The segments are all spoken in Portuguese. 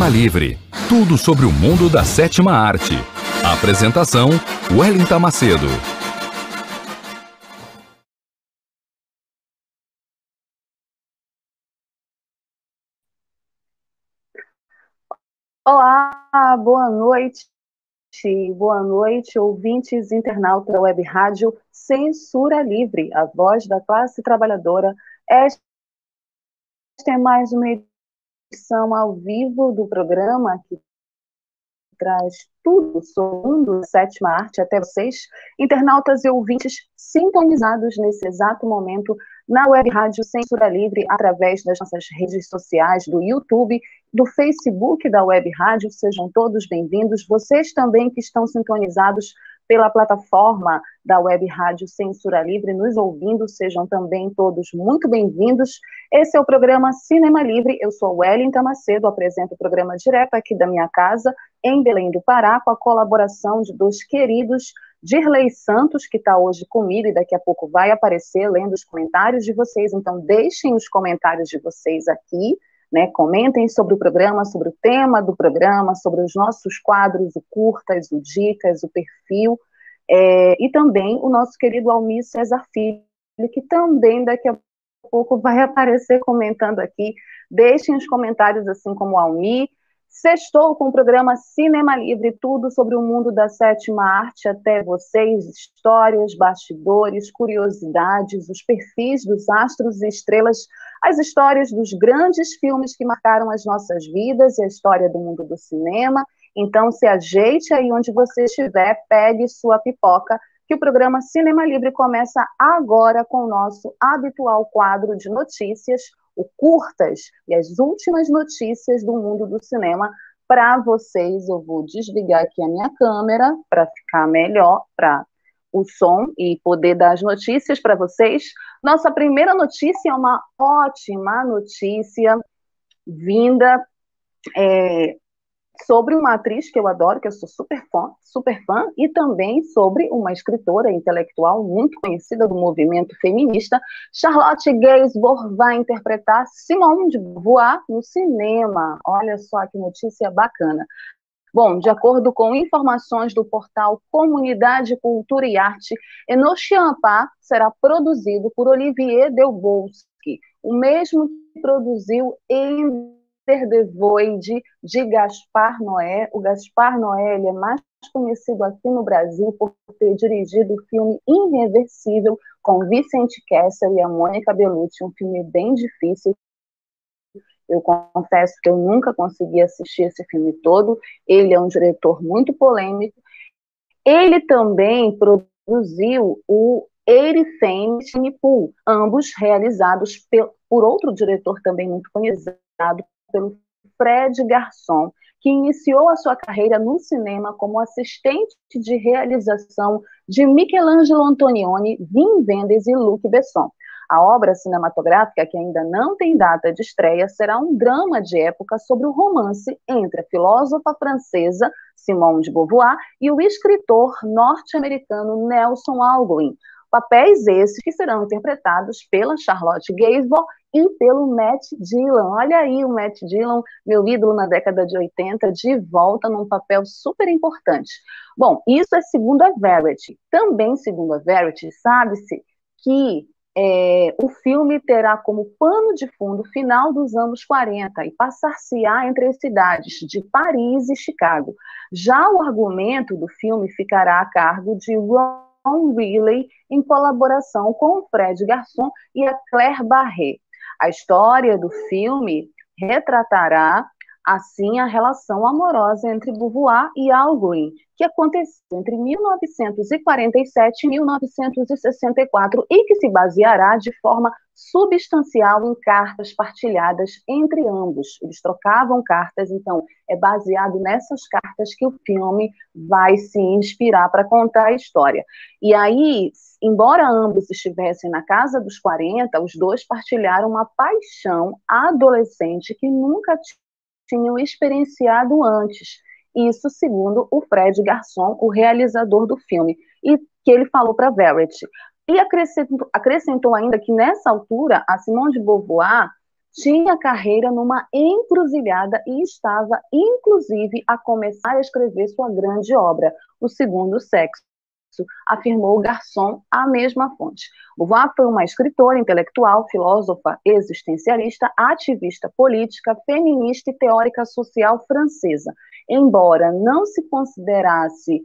Cinema Livre. Tudo sobre o mundo da sétima arte. Apresentação: Wellington Macedo. Olá, boa noite. Boa noite, ouvintes internautas da Web Rádio Censura Livre, a voz da classe trabalhadora. Esta é mais uma edição ao vivo do programa que traz tudo sobre da sétima arte até vocês, internautas e ouvintes sintonizados nesse exato momento na web rádio Censura Livre, através das nossas redes sociais, do YouTube, do Facebook da web rádio, sejam todos bem-vindos. Vocês também que estão sintonizados pela plataforma da Web Rádio Censura Livre, nos ouvindo, sejam também todos muito bem-vindos. Esse é o programa Cinema Livre, eu sou Wellington Macedo, apresento o programa direto aqui da minha casa, em Belém do Pará, com a colaboração de dois queridos, Dirley Santos, que está hoje comigo e daqui a pouco vai aparecer lendo os comentários de vocês, então deixem os comentários de vocês aqui, né, comentem sobre o programa, sobre o tema do programa, sobre os nossos quadros, o curtas, o dicas, o perfil, é, e também o nosso querido Almir César Filho, que também daqui a pouco vai aparecer comentando aqui. Deixem os comentários, assim como o Almir, Sextou com o programa Cinema Livre, tudo sobre o mundo da sétima arte até vocês, histórias, bastidores, curiosidades, os perfis dos astros e estrelas, as histórias dos grandes filmes que marcaram as nossas vidas e a história do mundo do cinema. Então, se ajeite aí onde você estiver, pegue sua pipoca, que o programa Cinema Livre começa agora com o nosso habitual quadro de notícias, o Curtas e as últimas notícias do mundo do cinema para vocês. Eu vou desligar aqui a minha câmera para ficar melhor para o som e poder dar as notícias para vocês. Nossa primeira notícia é uma ótima notícia vinda é, sobre uma atriz que eu adoro, que eu sou super fã, super fã, e também sobre uma escritora intelectual muito conhecida do movimento feminista, Charlotte Gainsbourg vai interpretar Simone de Beauvoir no cinema. Olha só que notícia bacana. Bom, de acordo com informações do portal Comunidade, Cultura e Arte, Enochiampá será produzido por Olivier Delbosque, o mesmo que produziu em Mr. The Void, de Gaspar Noé. O Gaspar Noé ele é mais conhecido aqui no Brasil por ter dirigido o filme Irreversível com Vicente Kessel e a Mônica Bellucci, um filme bem difícil. Eu confesso que eu nunca consegui assistir esse filme todo. Ele é um diretor muito polêmico. Ele também produziu o Erifame Pool, ambos realizados por outro diretor também muito conhecido, pelo Fred Garçon, que iniciou a sua carreira no cinema como assistente de realização de Michelangelo Antonioni, Wim Wenders e Luc Besson. A obra cinematográfica, que ainda não tem data de estreia, será um drama de época sobre o romance entre a filósofa francesa Simone de Beauvoir e o escritor norte-americano Nelson Algren, Papéis esses que serão interpretados pela Charlotte Gainsbourg e pelo Matt Dillon. Olha aí o Matt Dillon, meu ídolo na década de 80, de volta num papel super importante. Bom, isso é segundo a Verity. Também segundo a Verity, sabe-se que é, o filme terá como pano de fundo o final dos anos 40 e passar-se-á entre as cidades de Paris e Chicago. Já o argumento do filme ficará a cargo de Ron Ron Riley, em colaboração com Fred Garçon e a Claire Barret. A história do filme retratará assim a relação amorosa entre Beauvoir e Al Green, que aconteceu entre 1947 e 1964 e que se baseará de forma substancial em cartas partilhadas entre ambos. Eles trocavam cartas, então é baseado nessas cartas que o filme vai se inspirar para contar a história. E aí, embora ambos estivessem na casa dos 40, os dois partilharam uma paixão adolescente que nunca tinham experienciado antes. Isso segundo o Fred Garçon, o realizador do filme, e que ele falou para Verity. E acrescentou, acrescentou ainda que nessa altura a Simone de Beauvoir tinha carreira numa encruzilhada e estava, inclusive, a começar a escrever sua grande obra, O Segundo Sexo afirmou Garçon à mesma fonte. Beauvoir foi uma escritora, intelectual, filósofa, existencialista, ativista política, feminista e teórica social francesa. Embora não se considerasse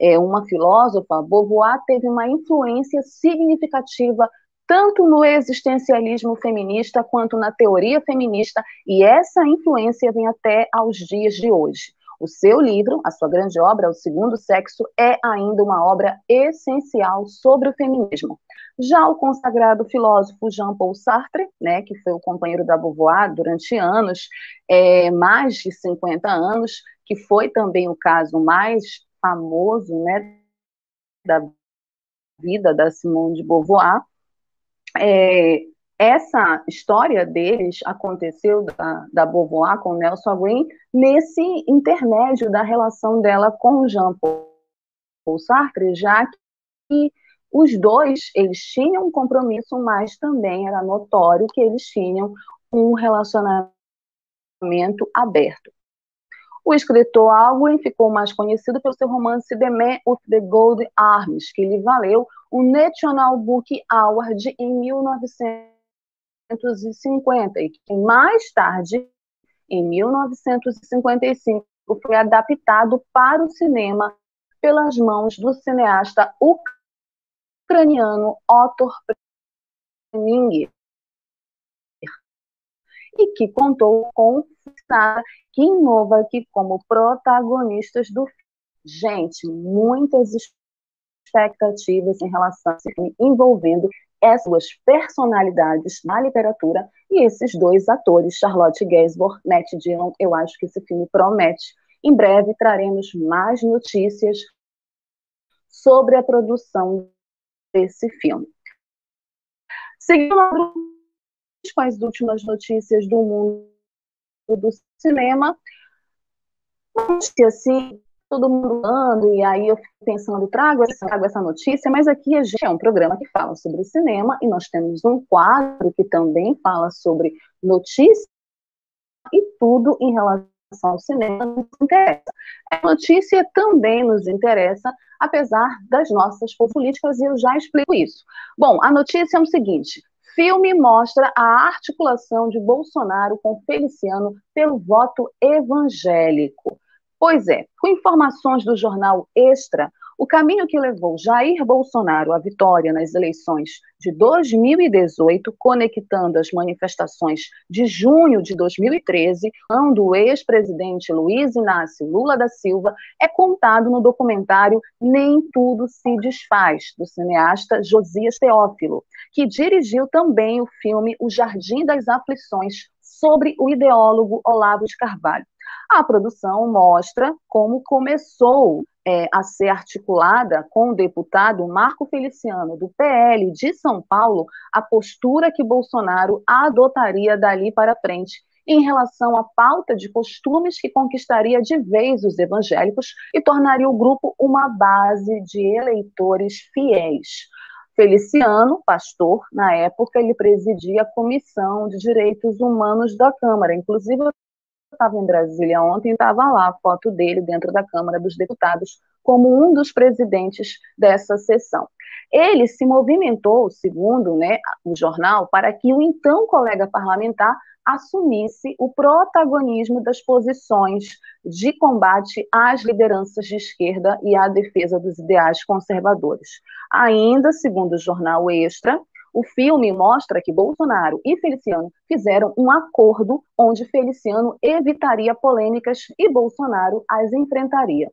é, uma filósofa, Beauvoir teve uma influência significativa tanto no existencialismo feminista quanto na teoria feminista, e essa influência vem até aos dias de hoje. O seu livro, a sua grande obra, O Segundo Sexo, é ainda uma obra essencial sobre o feminismo. Já o consagrado filósofo Jean-Paul Sartre, né, que foi o companheiro da Beauvoir durante anos, é, mais de 50 anos, que foi também o caso mais famoso né, da vida da Simone de Beauvoir, é, essa história deles aconteceu da, da Beauvoir com Nelson Green nesse intermédio da relação dela com Jean Paul Sartre, já que os dois eles tinham um compromisso, mas também era notório que eles tinham um relacionamento aberto. O escritor Alwyn ficou mais conhecido pelo seu romance The Man with the Gold Arms, que lhe valeu o National Book Award em 1900 1950 e que mais tarde, em 1955, foi adaptado para o cinema pelas mãos do cineasta ucraniano Otto Preminger e que contou com Sara Kinovak como protagonistas do filme. Gente, muitas expectativas em relação a esse filme envolvendo essas duas personalidades na literatura e esses dois atores, Charlotte Gainsbourg, Matt Dillon, eu acho que esse filme promete. Em breve traremos mais notícias sobre a produção desse filme. Seguindo com as últimas notícias do mundo do cinema, assim todo mundo falando, e aí eu fico pensando, trago essa, trago essa notícia, mas aqui a gente é um programa que fala sobre cinema, e nós temos um quadro que também fala sobre notícias, e tudo em relação ao cinema nos interessa. A notícia também nos interessa, apesar das nossas políticas, e eu já explico isso. Bom, a notícia é o seguinte: filme mostra a articulação de Bolsonaro com Feliciano pelo voto evangélico. Pois é, com informações do jornal Extra, o caminho que levou Jair Bolsonaro à vitória nas eleições de 2018, conectando as manifestações de junho de 2013, quando o ex-presidente Luiz Inácio Lula da Silva, é contado no documentário Nem Tudo Se Desfaz, do cineasta Josias Teófilo, que dirigiu também o filme O Jardim das Aflições, sobre o ideólogo Olavo de Carvalho. A produção mostra como começou é, a ser articulada com o deputado Marco Feliciano, do PL de São Paulo, a postura que Bolsonaro adotaria dali para frente em relação à pauta de costumes que conquistaria de vez os evangélicos e tornaria o grupo uma base de eleitores fiéis. Feliciano, pastor, na época ele presidia a Comissão de Direitos Humanos da Câmara. Inclusive, estava em Brasília ontem, estava lá a foto dele dentro da Câmara dos Deputados como um dos presidentes dessa sessão. Ele se movimentou, segundo né, o jornal, para que o então colega parlamentar assumisse o protagonismo das posições de combate às lideranças de esquerda e à defesa dos ideais conservadores. Ainda, segundo o jornal Extra, O filme mostra que Bolsonaro e Feliciano fizeram um acordo onde Feliciano evitaria polêmicas e Bolsonaro as enfrentaria.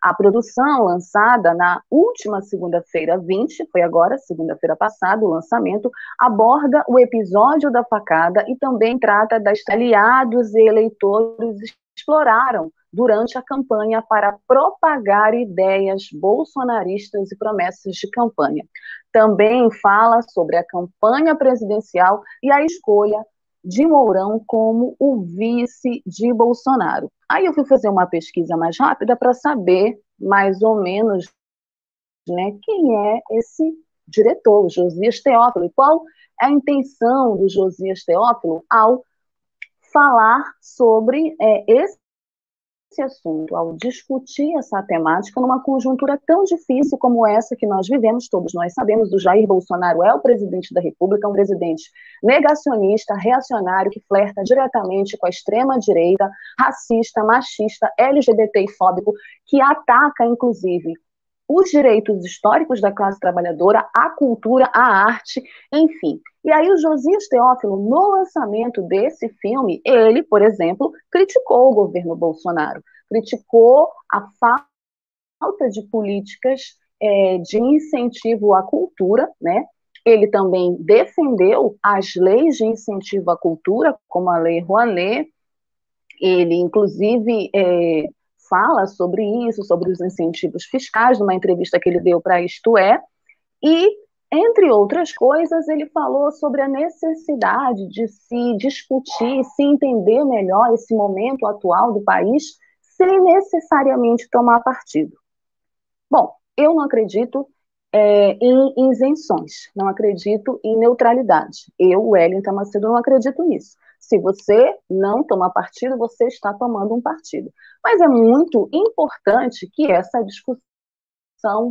A produção lançada na última segunda-feira 20, foi agora, segunda-feira passada, o lançamento, aborda o episódio da facada e também trata das aliados e eleitores exploraram durante a campanha para propagar ideias bolsonaristas e promessas de campanha. Também fala sobre a campanha presidencial e a escolha de Mourão como o vice de Bolsonaro. Aí eu fui fazer uma pesquisa mais rápida para saber mais ou menos né, quem é esse diretor, Josias Teófilo, e qual é a intenção do Josias Teófilo ao falar sobre é, esse esse assunto, ao discutir essa temática numa conjuntura tão difícil como essa que nós vivemos, todos nós sabemos, do Jair Bolsonaro é o presidente da República, um presidente negacionista, reacionário, que flerta diretamente com a extrema-direita, racista, machista, LGBT e fóbico, que ataca, inclusive, os direitos históricos da classe trabalhadora, a cultura, a arte, enfim. E aí o Josias Teófilo, no lançamento desse filme, ele, por exemplo, criticou o governo Bolsonaro, criticou a falta de políticas é, de incentivo à cultura, né? Ele também defendeu as leis de incentivo à cultura, como a Lei Rouanet. Ele, inclusive, é, fala sobre isso, sobre os incentivos fiscais, numa entrevista que ele deu para Isto É, e, entre outras coisas, ele falou sobre a necessidade de se discutir, se entender melhor esse momento atual do país, sem necessariamente tomar partido. Bom, eu não acredito é, em isenções, não acredito em neutralidade. Eu, Wellington Macedo, não acredito nisso. Se você não toma partido, você está tomando um partido. Mas é muito importante que essa discussão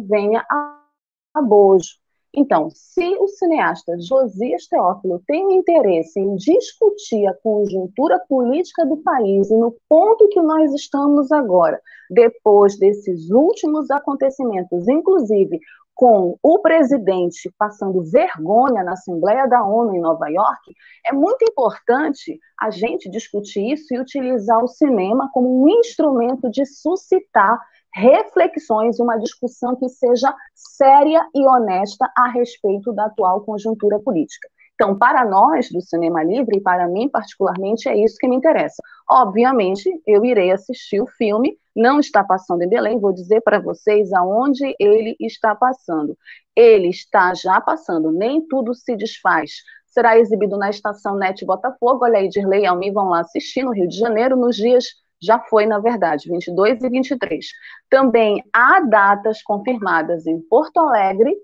venha a bojo. Então, se o cineasta Josias Teófilo tem interesse em discutir a conjuntura política do país e no ponto que nós estamos agora, depois desses últimos acontecimentos, inclusive com o presidente passando vergonha na Assembleia da ONU em Nova York, é muito importante a gente discutir isso e utilizar o cinema como um instrumento de suscitar reflexões e uma discussão que seja séria e honesta a respeito da atual conjuntura política. Então, para nós do Cinema Livre, e para mim particularmente, é isso que me interessa. Obviamente, eu irei assistir o filme, não está passando em Belém, vou dizer para vocês aonde ele está passando. Ele está já passando, nem tudo se desfaz. Será exibido na estação NET Botafogo, olha aí, Dirley e Almi vão lá assistir no Rio de Janeiro, nos dias já foi, na verdade, 22 e 23. Também há datas confirmadas em Porto Alegre,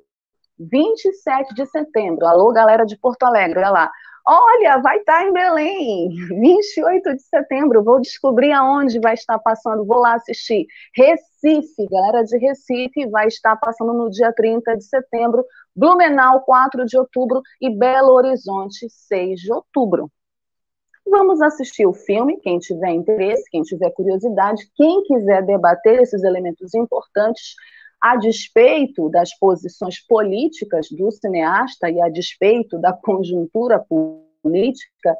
27 de setembro. Alô, galera de Porto Alegre, olha lá. Olha, vai estar em Belém, 28 de setembro. Vou descobrir aonde vai estar passando. Vou lá assistir. Recife, galera de Recife, vai estar passando no dia 30 de setembro. Blumenau, 4 de outubro. E Belo Horizonte, 6 de outubro. Vamos assistir o filme, quem tiver interesse, quem tiver curiosidade, quem quiser debater esses elementos importantes a despeito das posições políticas do cineasta e a despeito da conjuntura política,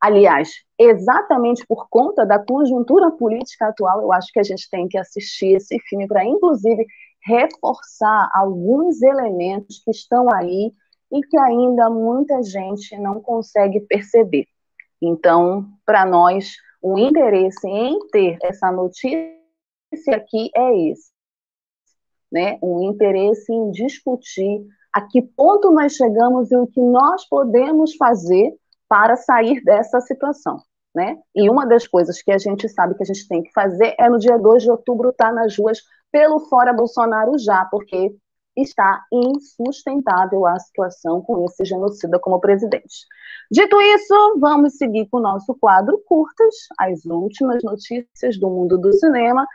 aliás, exatamente por conta da conjuntura política atual, eu acho que a gente tem que assistir esse filme para, inclusive, reforçar alguns elementos que estão aí e que ainda muita gente não consegue perceber. Então, para nós, o interesse em ter essa notícia aqui é esse né, um interesse em discutir a que ponto nós chegamos e o que nós podemos fazer para sair dessa situação. Né? E uma das coisas que a gente sabe que a gente tem que fazer é no dia 2 de outubro estar tá nas ruas pelo Fora Bolsonaro já, porque está insustentável a situação com esse genocida como presidente. Dito isso, vamos seguir com o nosso quadro Curtas, as últimas notícias do mundo do cinema,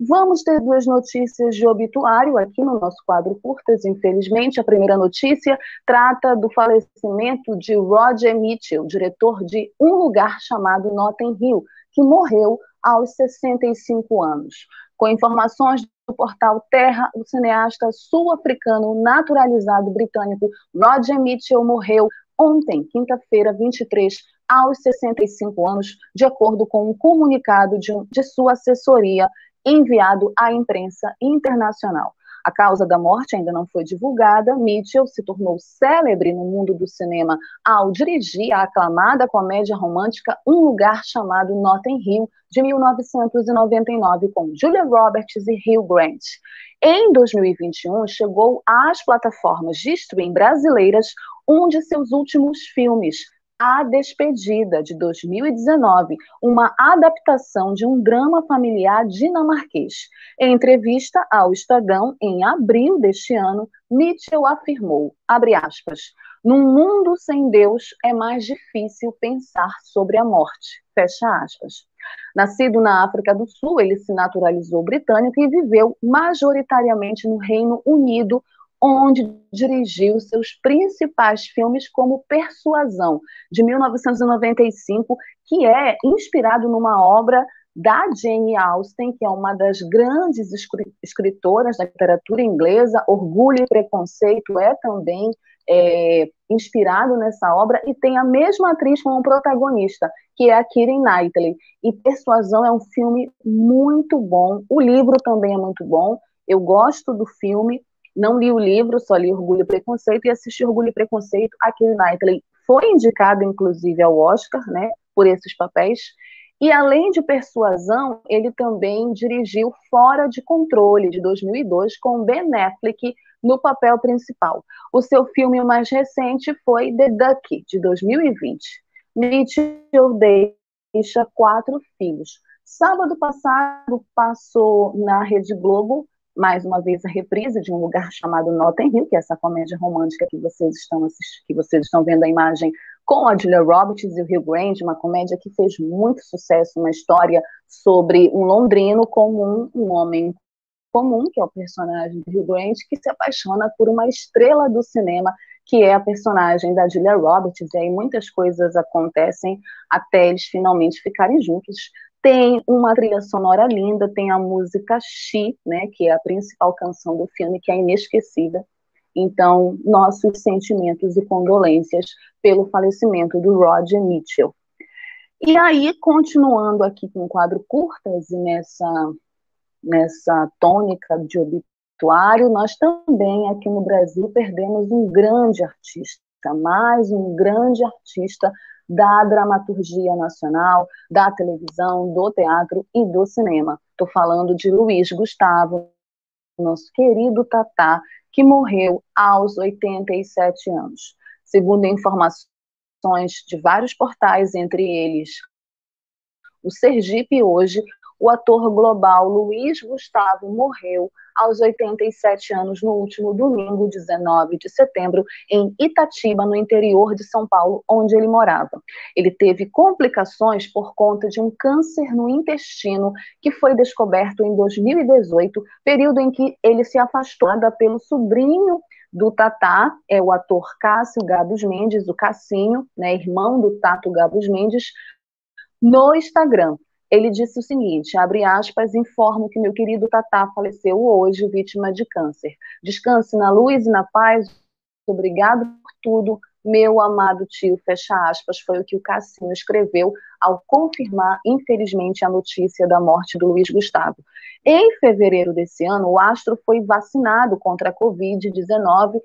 Vamos ter duas notícias de obituário aqui no nosso quadro Curtas, infelizmente. A primeira notícia trata do falecimento de Roger Mitchell, diretor de Um Lugar Chamado Notting Hill, que morreu aos 65 anos. Com informações do portal Terra, o cineasta sul-africano naturalizado britânico Roger Mitchell morreu ontem, quinta-feira, 23, aos 65 anos, de acordo com um comunicado de, de sua assessoria enviado à imprensa internacional. A causa da morte ainda não foi divulgada. Mitchell se tornou célebre no mundo do cinema ao dirigir a aclamada comédia romântica Um Lugar Chamado Notting Hill, de 1999, com Julia Roberts e Hugh Grant. Em 2021, chegou às plataformas de streaming brasileiras um de seus últimos filmes, a Despedida, de 2019, uma adaptação de um drama familiar dinamarquês. Em entrevista ao Estadão, em abril deste ano, Mitchell afirmou, aspas, num mundo sem Deus é mais difícil pensar sobre a morte, fecha aspas. Nascido na África do Sul, ele se naturalizou britânico e viveu majoritariamente no Reino Unido, onde dirigiu seus principais filmes como Persuasão, de 1995, que é inspirado numa obra da Jane Austen, que é uma das grandes escritoras da literatura inglesa. Orgulho e Preconceito é também é, inspirado nessa obra e tem a mesma atriz como protagonista, que é a Keira Knightley. E Persuasão é um filme muito bom. O livro também é muito bom. Eu gosto do filme. Não li o livro, só li Orgulho e Preconceito e assisti Orgulho e Preconceito. A Keira Knightley foi indicada, inclusive, ao Oscar, né, por esses papéis. E além de Persuasão, ele também dirigiu Fora de Controle, de 2002, com Ben Affleck no papel principal. O seu filme mais recente foi The Duck, de 2020. Mitchell deixa quatro filhos. Sábado passado passou na Rede Globo mais uma vez a reprise de um lugar chamado Notting Hill, que é essa comédia romântica que vocês estão que vocês estão vendo a imagem com a Julia Roberts e o Hugh Grant, uma comédia que fez muito sucesso, uma história sobre um londrino comum, um homem comum, que é o personagem do Hugh Grant, que se apaixona por uma estrela do cinema, que é a personagem da Julia Roberts, e aí muitas coisas acontecem até eles finalmente ficarem juntos, tem uma trilha sonora linda, tem a música She, né, que é a principal canção do filme, que é inesquecível. Então, nossos sentimentos e condolências pelo falecimento do Roger Mitchell. E aí, continuando aqui com o quadro curtas e nessa, nessa tônica de obituário, nós também aqui no Brasil perdemos um grande artista, mais um grande artista da dramaturgia nacional, da televisão, do teatro e do cinema. Estou falando de Luiz Gustavo, nosso querido Tatá, que morreu aos 87 anos. Segundo informações de vários portais, entre eles o Sergipe hoje, o ator global Luiz Gustavo morreu aos 87 anos no último domingo, 19 de setembro, em Itatiba, no interior de São Paulo, onde ele morava. Ele teve complicações por conta de um câncer no intestino que foi descoberto em 2018, período em que ele se afastou pelo sobrinho do Tatá, é o ator Cássio Gabos Mendes, o Cassinho, né, irmão do Tato Gabos Mendes, no Instagram ele disse o seguinte, abre aspas, informo que meu querido Tatá faleceu hoje, vítima de câncer. Descanse na luz e na paz, obrigado por tudo, meu amado tio, fecha aspas, foi o que o Cassinho escreveu ao confirmar, infelizmente, a notícia da morte do Luiz Gustavo. Em fevereiro desse ano, o astro foi vacinado contra a Covid-19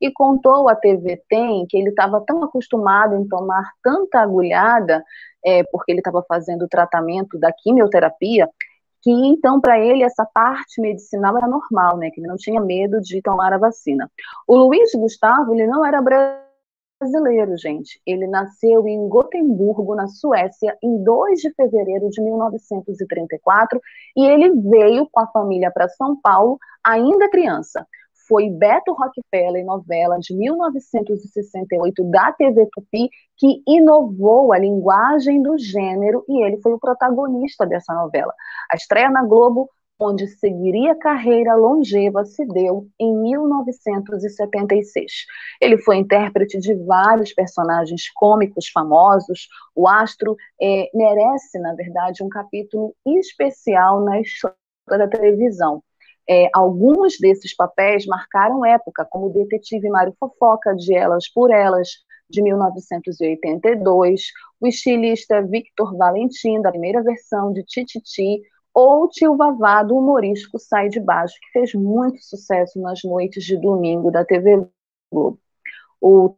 e contou à TV Tem que ele estava tão acostumado em tomar tanta agulhada é, porque ele estava fazendo o tratamento da quimioterapia, que então para ele essa parte medicinal era normal, né, que ele não tinha medo de tomar a vacina. O Luiz Gustavo, ele não era brasileiro, gente. Ele nasceu em Gotemburgo, na Suécia, em 2 de fevereiro de 1934, e ele veio com a família para São Paulo ainda criança foi Beto Rockefeller, novela de 1968 da TV Tupi, que inovou a linguagem do gênero e ele foi o protagonista dessa novela. A estreia na Globo, onde seguiria carreira longeva, se deu em 1976. Ele foi intérprete de vários personagens cômicos famosos. O astro é, merece, na verdade, um capítulo especial na história da televisão É, alguns desses papéis marcaram época, como o detetive Mário Fofoca, de Elas por Elas, de 1982, o estilista Victor Valentim, da primeira versão de Tititi, ou Tio Vavá, do humorístico Sai de Baixo, que fez muito sucesso nas noites de domingo da TV Globo. O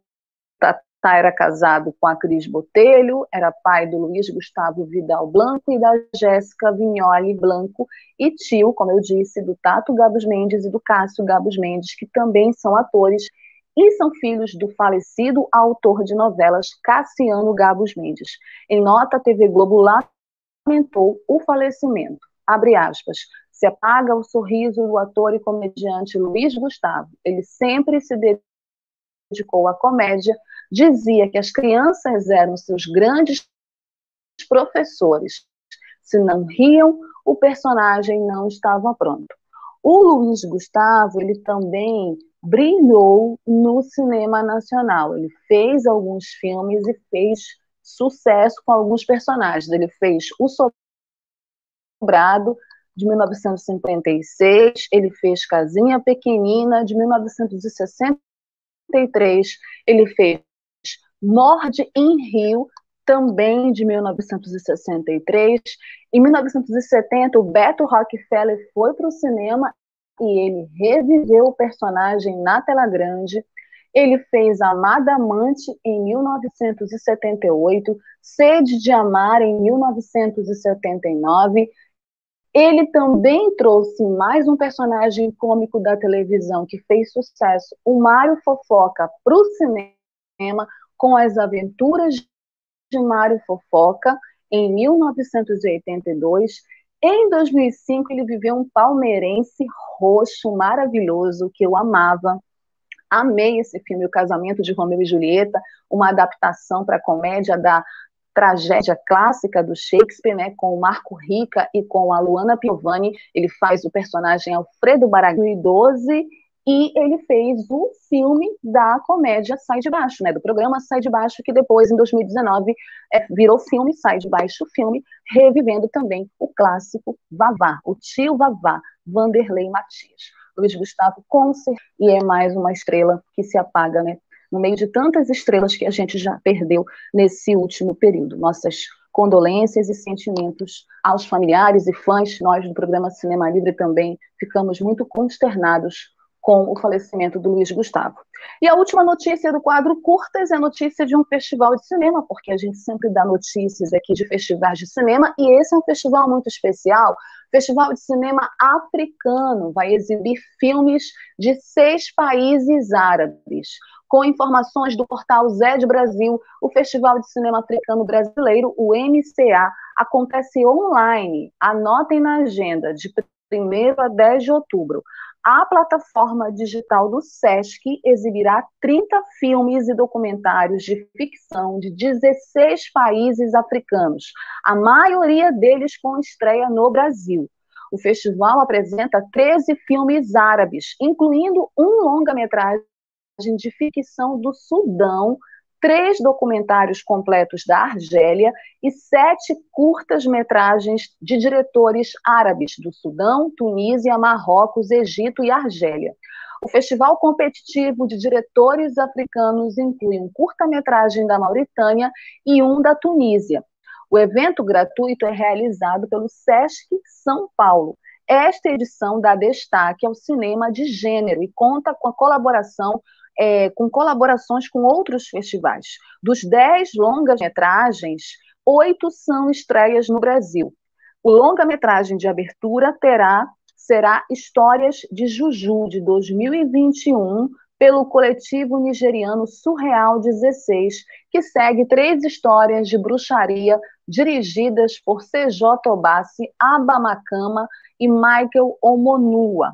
Tatá era casado com a Cris Botelho, era pai do Luiz Gustavo Vidal Blanco e da Jéssica Vignoli Blanco, e tio, como eu disse, do Tato Gabos Mendes e do Cássio Gabos Mendes, que também são atores e são filhos do falecido autor de novelas Cassiano Gabos Mendes. Em nota, a TV Globo lamentou o falecimento. Abre aspas. Se apaga o sorriso do ator e comediante Luiz Gustavo. Ele sempre se dedicou à comédia, dizia que as crianças eram seus grandes professores. Se não riam, o personagem não estava pronto. O Luiz Gustavo, ele também brilhou no cinema nacional. Ele fez alguns filmes e fez sucesso com alguns personagens. Ele fez O Sobrado, de 1956, ele fez Casinha Pequenina, de 1963, ele fez Morde em Rio, também de 1963. Em 1970, o Beto Rockefeller foi para o cinema e ele reviveu o personagem na tela grande. Ele fez Amada Amante em 1978, Sede de Amar em 1979. Ele também trouxe mais um personagem cômico da televisão que fez sucesso, o Mário Fofoca, para o cinema, com as aventuras de Mário Fofoca, em 1982. Em 2005, ele viveu um palmeirense roxo maravilhoso que eu amava. Amei esse filme, O Casamento de Romeu e Julieta, uma adaptação para a comédia da tragédia clássica do Shakespeare, né, com o Marco Rica e com a Luana Piovani. Ele faz o personagem Alfredo Baragão, 12 e ele fez o filme da comédia Sai de Baixo, né, do programa Sai de Baixo, que depois, em 2019, é, virou filme Sai de Baixo filme, revivendo também o clássico Vavá, o tio Vavá, Vanderlei Matias. Luiz Gustavo Concer, e é mais uma estrela que se apaga, né, no meio de tantas estrelas que a gente já perdeu nesse último período. Nossas condolências e sentimentos aos familiares e fãs, nós do programa Cinema Livre também ficamos muito consternados com o falecimento do Luiz Gustavo. E a última notícia do quadro Curtas é a notícia de um festival de cinema, porque a gente sempre dá notícias aqui de festivais de cinema, e esse é um festival muito especial. Festival de Cinema Africano vai exibir filmes de seis países árabes. Com informações do portal Zé de Brasil, o Festival de Cinema Africano Brasileiro, o MCA, acontece online. Anotem na agenda, de 1 a 10 de outubro a plataforma digital do SESC exibirá 30 filmes e documentários de ficção de 16 países africanos, a maioria deles com estreia no Brasil. O festival apresenta 13 filmes árabes, incluindo um longa-metragem de ficção do Sudão, três documentários completos da Argélia e sete curtas-metragens de diretores árabes do Sudão, Tunísia, Marrocos, Egito e Argélia. O Festival Competitivo de Diretores Africanos inclui um curta-metragem da Mauritânia e um da Tunísia. O evento gratuito é realizado pelo SESC São Paulo. Esta edição dá destaque ao cinema de gênero e conta com a colaboração é, com colaborações com outros festivais. Dos dez longas-metragens, oito são estreias no Brasil. O longa-metragem de abertura terá será Histórias de Juju, de 2021, pelo coletivo nigeriano Surreal 16, que segue três histórias de bruxaria dirigidas por CJ Obassi, Abamakama e Michael Omonua.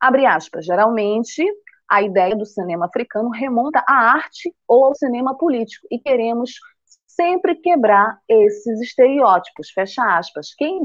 Abre aspas, geralmente a ideia do cinema africano remonta à arte ou ao cinema político e queremos sempre quebrar esses estereótipos. Fecha aspas. Quem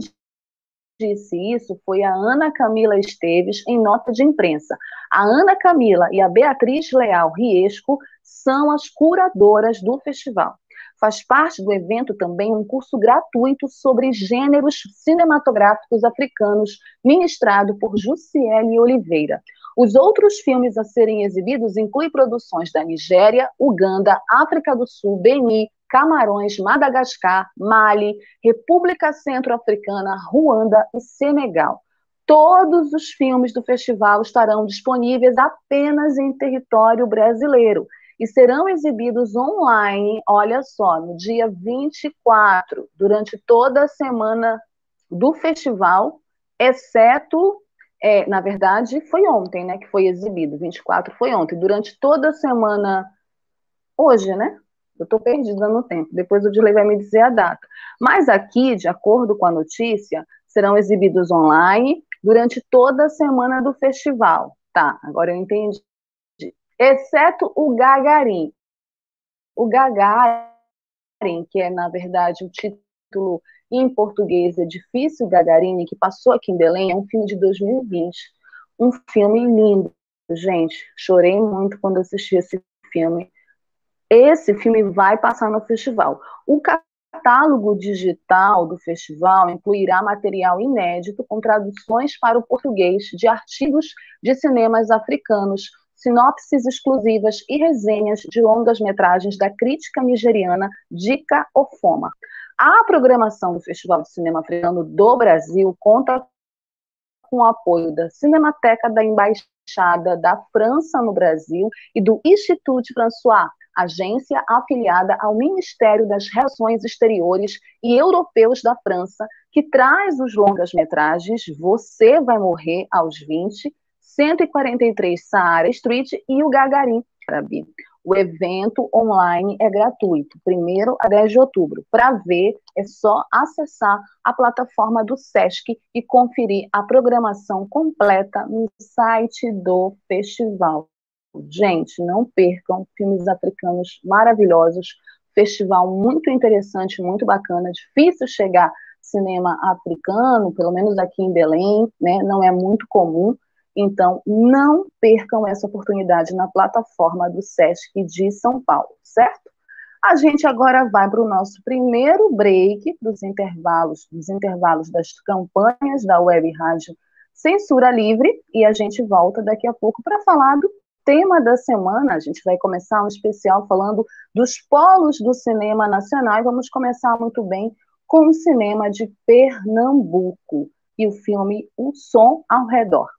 disse isso foi a Ana Camila Esteves em nota de imprensa. A Ana Camila e a Beatriz Leal Riesco são as curadoras do festival. Faz parte do evento também um curso gratuito sobre gêneros cinematográficos africanos, ministrado por Jussiele Oliveira. Os outros filmes a serem exibidos incluem produções da Nigéria, Uganda, África do Sul, Benin, Camarões, Madagascar, Mali, República Centro-Africana, Ruanda e Senegal. Todos os filmes do festival estarão disponíveis apenas em território brasileiro e serão exibidos online, olha só, no dia 24, durante toda a semana do festival, exceto, é, na verdade, foi ontem, né, que foi exibido, 24 foi ontem, durante toda a semana, hoje, né, eu estou perdida no tempo, depois o Dilei vai me dizer a data. Mas aqui, de acordo com a notícia, serão exibidos online durante toda a semana do festival. Tá, agora eu entendi. Exceto o Gagarin. O Gagarin, que é, na verdade, o título em português Edifício Gagarin, que passou aqui em Belém, é um filme de 2020. Um filme lindo, gente. Chorei muito quando assisti esse filme. Esse filme vai passar no festival. O catálogo digital do festival incluirá material inédito com traduções para o português de artigos de cinemas africanos, sinopses exclusivas e resenhas de longas-metragens da crítica nigeriana Dika Ofoma. A programação do Festival de Cinema Africano do Brasil conta com o apoio da Cinemateca da Embaixada da França no Brasil e do Institut François, agência afiliada ao Ministério das Relações Exteriores e Europeus da França, que traz os longas-metragens Você Vai Morrer aos 20, 143 Saara Street e o Gagarin Árabe. O evento online é gratuito, primeiro a 10 de outubro. Para ver, é só acessar a plataforma do SESC e conferir a programação completa no site do festival. Gente, não percam filmes africanos maravilhosos, festival muito interessante, muito bacana, difícil chegar cinema africano, pelo menos aqui em Belém, né? Não é muito comum. Então, não percam essa oportunidade na plataforma do SESC de São Paulo, certo? A gente agora vai para o nosso primeiro break dos intervalos, dos intervalos das campanhas da Web Rádio Censura Livre, e a gente volta daqui a pouco para falar do tema da semana, a gente vai começar um especial falando dos polos do cinema nacional e vamos começar muito bem com o cinema de Pernambuco e o filme O Som ao Redor.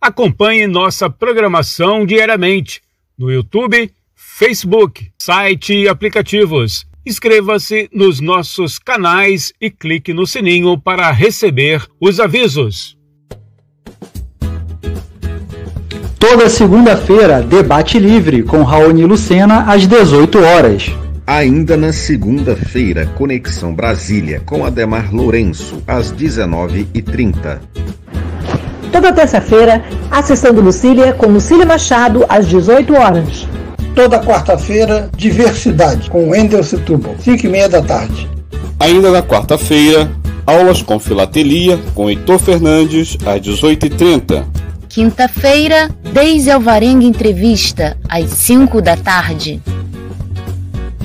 Acompanhe nossa programação diariamente no YouTube, Facebook, site e aplicativos. Inscreva-se nos nossos canais e clique no sininho para receber os avisos. Toda segunda-feira, debate livre com Raoni Lucena às 18 horas. Ainda na segunda-feira, Conexão Brasília com Ademar Lourenço às 19h30. Toda terça-feira, a sessão do Lucília com Lucília Machado às 18 horas. Toda quarta-feira, Diversidade com Wendel Setúbal, 5 e meia da tarde. Ainda na quarta-feira, aulas com filatelia com Heitor Fernandes às 18h30. Quinta-feira, Deise Alvarenga Entrevista, às 5 da tarde.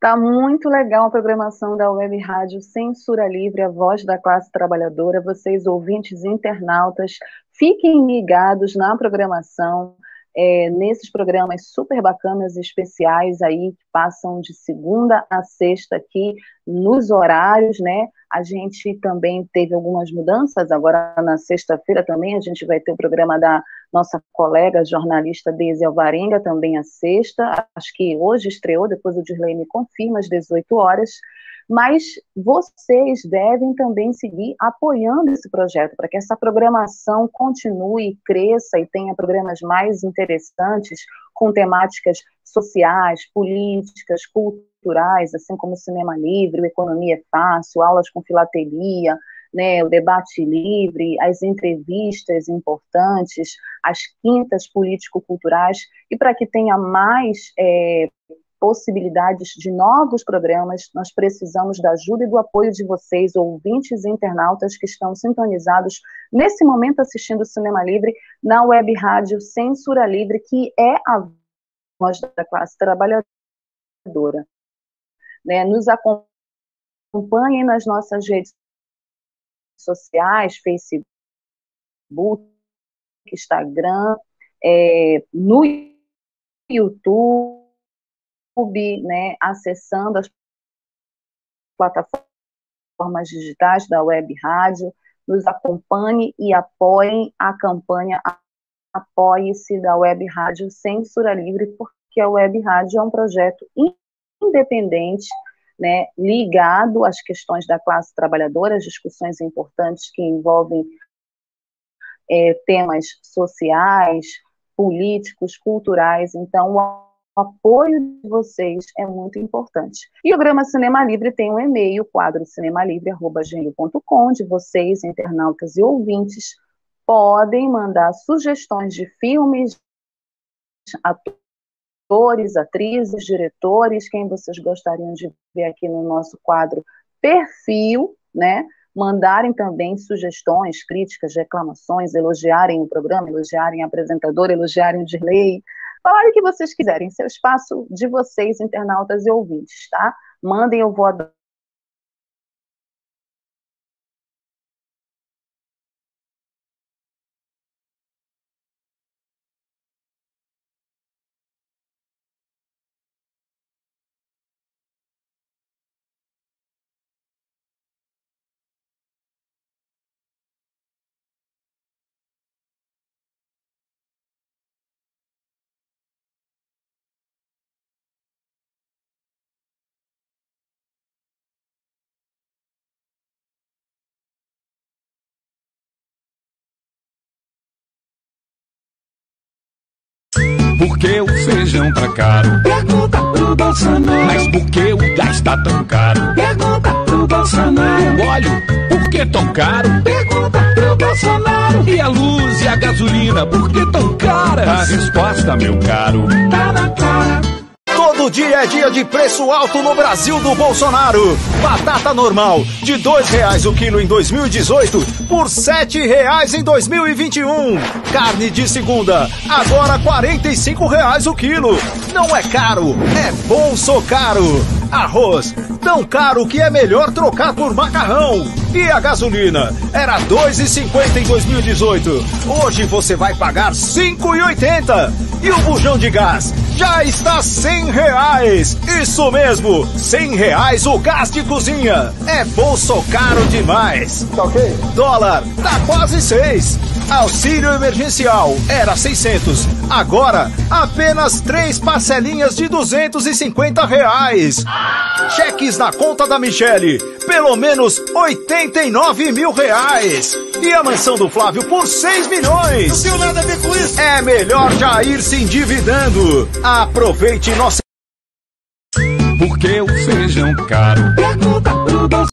Tá muito legal a programação da Web Rádio Censura Livre, a voz da classe trabalhadora. Vocês, ouvintes internautas, fiquem ligados na programação, é, nesses programas super bacanas e especiais aí, que passam de segunda a sexta aqui, nos horários, né? A gente também teve algumas mudanças, agora na sexta-feira também a gente vai ter o programa da nossa colega jornalista Deise Alvarenga, também a sexta, acho que hoje estreou, depois o Dirley me confirma, às 18 horas, mas vocês devem também seguir apoiando esse projeto, para que essa programação continue, cresça e tenha programas mais interessantes, com temáticas sociais, políticas, culturais, assim como Cinema Livre, Economia Fácil, aulas com filatelia, né, o debate livre, as entrevistas importantes, as quintas político-culturais, e para que tenha mais é, possibilidades de novos programas, nós precisamos da ajuda e do apoio de vocês, ouvintes e internautas que estão sintonizados nesse momento assistindo o Cinema Livre na web rádio Censura Livre, que é a voz da classe trabalhadora. Né, nos acompanhem nas nossas redes sociais, Facebook, Instagram, é, no YouTube, né, acessando as plataformas digitais da Web Rádio, nos acompanhe e apoiem a campanha Apoie-se da Web Rádio Censura Livre, porque a Web Rádio é um projeto independente, né, ligado às questões da classe trabalhadora, às discussões importantes que envolvem é, temas sociais, políticos, culturais. Então, o apoio de vocês é muito importante. E o programa Cinema Livre tem um e-mail, quadro cinemalivre.com, onde vocês, internautas e ouvintes, podem mandar sugestões de filmes, atores, atrizes, diretores, quem vocês gostariam de ver aqui no nosso quadro perfil, né? Mandarem também sugestões, críticas, reclamações, elogiarem o programa, elogiarem a apresentadora, elogiarem o Dirley, Falarem o que vocês quiserem, seu espaço de vocês, internautas e ouvintes, tá? Mandem, eu vou Por que o feijão tá caro? Pergunta pro Bolsonaro. Mas por que o gás tá tão caro? Pergunta pro Bolsonaro. O óleo, por que tão caro? Pergunta pro Bolsonaro. E a luz e a gasolina, por que tão caras? A resposta, meu caro, tá na cara. Todo dia é dia de preço alto no Brasil do Bolsonaro. Batata normal, de dois reais o quilo em 2018 por sete reais em 2021. Carne de segunda, agora quarenta e cinco reais o quilo. Não é caro, é bolso caro. Arroz, tão caro que é melhor trocar por macarrão. E a gasolina? Era 2,50 em 2018. Hoje você vai pagar 5,80. E o bujão de gás? Já está 100 reais. Isso mesmo, 100 reais o gás de cozinha. É bolso caro demais. Tá ok? Dólar, tá quase 6. Auxílio emergencial, era 600. Agora, apenas três parcelinhas de 250 reais. Cheques na conta da Michele, pelo menos 89 mil reais. E a mansão do Flávio por 6 milhões. Não tenho nada a ver com isso. É melhor já ir se endividando. Aproveite nossa. Por que o feijão caro? Pergunta pro Bolsonaro.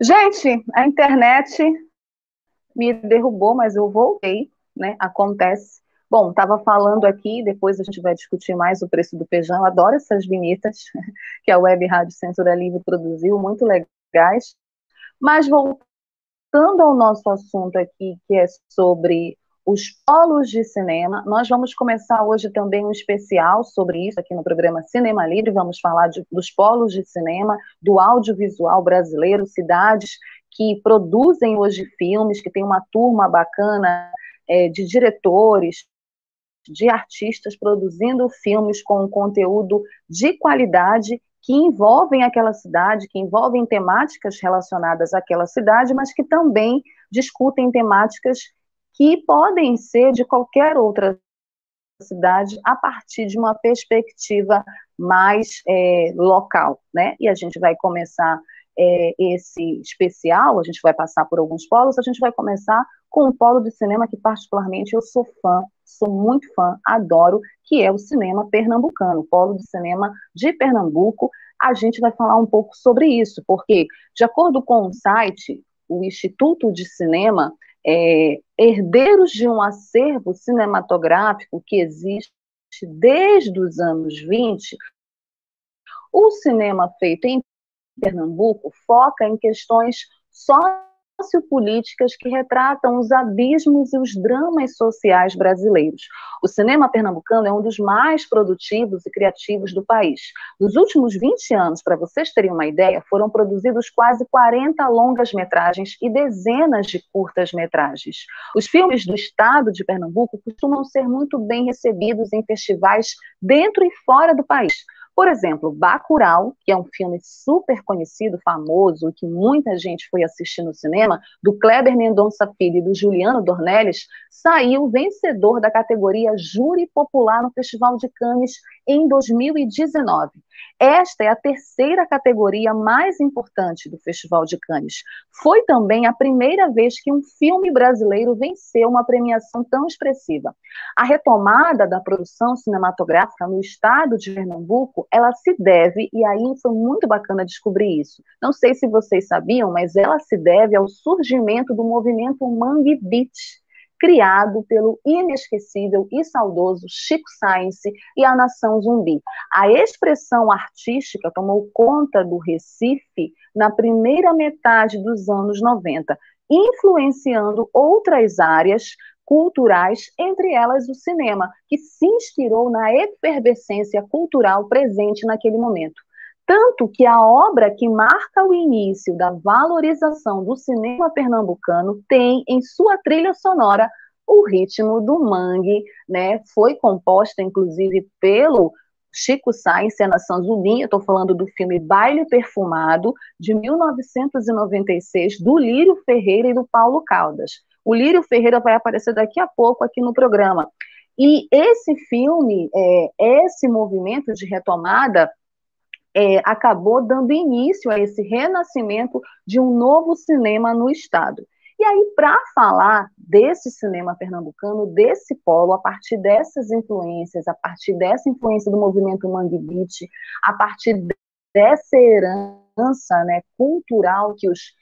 Gente, a internet me derrubou, mas eu voltei, né? Acontece. Bom, estava falando aqui, depois a gente vai discutir mais o preço do feijão. Eu adoro essas vinhetas que a Web Rádio Censura Livre produziu, muito legais. Mas voltando ao nosso assunto aqui, que é sobre os polos de cinema. Nós vamos começar hoje também um especial sobre isso aqui no programa Cinema Livre. Vamos falar de, dos polos de cinema, do audiovisual brasileiro, cidades que produzem hoje filmes, que tem uma turma bacana é, de diretores, de artistas produzindo filmes com conteúdo de qualidade que envolvem aquela cidade, que envolvem temáticas relacionadas àquela cidade, mas que também discutem temáticas que podem ser de qualquer outra cidade a partir de uma perspectiva mais é, local, né? E a gente vai começar é, esse especial, a gente vai passar por alguns polos, a gente vai começar com um polo de cinema que particularmente eu sou fã, sou muito fã, adoro, que é o cinema pernambucano, o polo de cinema de Pernambuco. A gente vai falar um pouco sobre isso, porque de acordo com o site, o Instituto de Cinema, é, herdeiros de um acervo cinematográfico que existe desde os anos 20, o cinema feito em Pernambuco foca em questões só sociopolíticas que retratam os abismos e os dramas sociais brasileiros. O cinema pernambucano é um dos mais produtivos e criativos do país. Nos últimos 20 anos, para vocês terem uma ideia, foram produzidos quase 40 longas-metragens e dezenas de curtas-metragens. Os filmes do estado de Pernambuco costumam ser muito bem recebidos em festivais dentro e fora do país. Por exemplo, Bacurau, que é um filme super conhecido, famoso, que muita gente foi assistir no cinema, do Kleber Mendonça Filho e do Juliano Dornelles, saiu vencedor da categoria Júri Popular no Festival de Cannes em 2019. Esta é a terceira categoria mais importante do Festival de Cannes. Foi também a primeira vez que um filme brasileiro venceu uma premiação tão expressiva. A retomada da produção cinematográfica no estado de Pernambuco, ela se deve, e aí foi muito bacana descobrir isso. Não sei se vocês sabiam, mas ela se deve ao surgimento do movimento Mangue Beach, criado pelo inesquecível e saudoso Chico Science e a Nação Zumbi. A expressão artística tomou conta do Recife na primeira metade dos anos 90, influenciando outras áreas culturais, entre elas o cinema, que se inspirou na efervescência cultural presente naquele momento. Tanto que a obra que marca o início da valorização do cinema pernambucano tem em sua trilha sonora o ritmo do mangue, né? Foi composta, inclusive, pelo Chico Sainz e a Nação Zubim, estou falando do filme Baile Perfumado, de 1996, do Lírio Ferreira e do Paulo Caldas. O Lírio Ferreira vai aparecer daqui a pouco aqui no programa. E esse filme, é, esse movimento de retomada, é, acabou dando início a esse renascimento de um novo cinema no Estado. E aí, para falar desse cinema pernambucano, desse polo, a partir dessas influências, a partir dessa influência do movimento Mangue Beat, a partir dessa herança né, cultural que os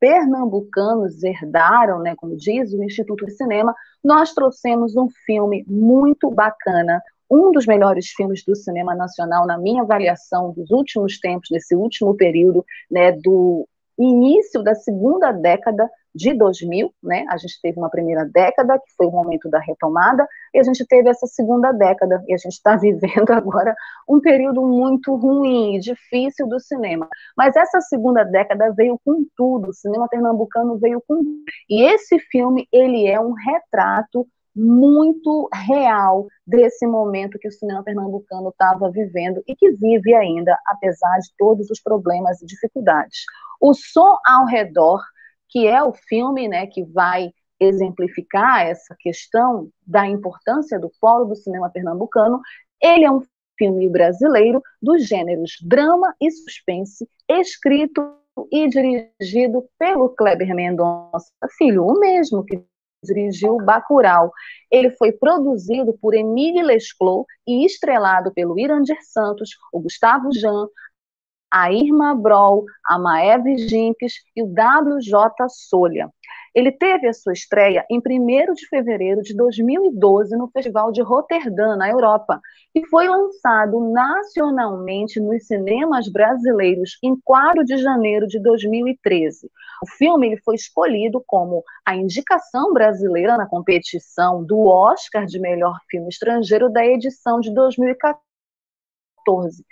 pernambucanos herdaram, né, como diz o Instituto de Cinema, nós trouxemos um filme muito bacana, um dos melhores filmes do cinema nacional, na minha avaliação dos últimos tempos, nesse último período, né, do início da segunda década de 2000, né? A gente teve uma primeira década, que foi o momento da retomada, e a gente teve essa segunda década, e a gente está vivendo agora um período muito ruim e difícil do cinema. Mas essa segunda década veio com tudo, o cinema pernambucano veio com E esse filme, ele é um retrato muito real desse momento que o cinema pernambucano estava vivendo e que vive ainda, apesar de todos os problemas e dificuldades. O Som ao Redor, que é o filme né, que vai exemplificar essa questão da importância do polo do cinema pernambucano, ele é um filme brasileiro dos gêneros drama e suspense, escrito e dirigido pelo Kleber Mendonça Filho, o mesmo que dirigiu Bacurau. Ele foi produzido por Emílio Lesclos e estrelado pelo Irandir Santos, o Gustavo Jan, a Irma Broll, a Maeve Gimpes e o WJ Solha. Ele teve a sua estreia em 1 de fevereiro de 2012 no Festival de Roterdã, na Europa, e foi lançado nacionalmente nos cinemas brasileiros em 4 de janeiro de 2013. O filme ele foi escolhido como a indicação brasileira na competição do Oscar de melhor filme estrangeiro da edição de 2014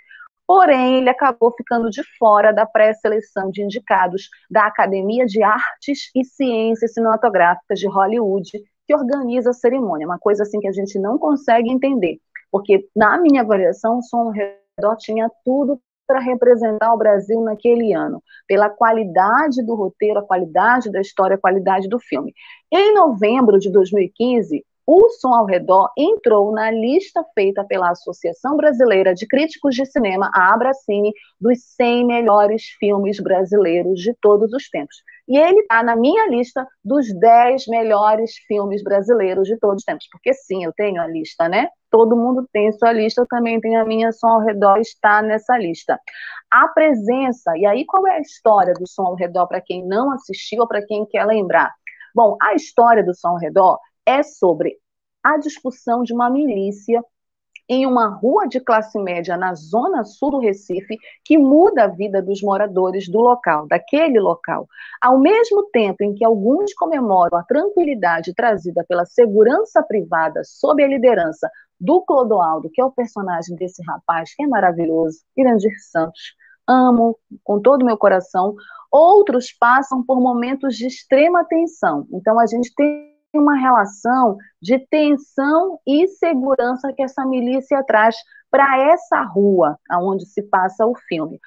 porém ele acabou ficando de fora da pré-seleção de indicados da Academia de Artes e Ciências Cinematográficas de Hollywood, que organiza a cerimônia, uma coisa assim que a gente não consegue entender, porque na minha avaliação o Som Redor tinha tudo para representar o Brasil naquele ano, pela qualidade do roteiro, a qualidade da história, a qualidade do filme. Em novembro de 2015, o Som ao Redor entrou na lista feita pela Associação Brasileira de Críticos de Cinema, a Abracine, dos 100 melhores filmes brasileiros de todos os tempos. E ele está na minha lista dos 10 melhores filmes brasileiros de todos os tempos. Porque sim, eu tenho a lista, né? Todo mundo tem sua lista, eu também tenho a minha, Som ao Redor está nessa lista. A presença, e aí qual é a história do Som ao Redor para quem não assistiu ou para quem quer lembrar? Bom, a história do Som ao Redor é sobre a discussão de uma milícia em uma rua de classe média na zona sul do Recife, que muda a vida dos moradores do local, daquele local. Ao mesmo tempo em que alguns comemoram a tranquilidade trazida pela segurança privada sob a liderança do Clodoaldo, que é o personagem desse rapaz, que é maravilhoso, Irandir Santos, amo com todo o meu coração, outros passam por momentos de extrema tensão. Então a gente tem uma relação de tensão e segurança que essa milícia traz para essa rua onde se passa o filme.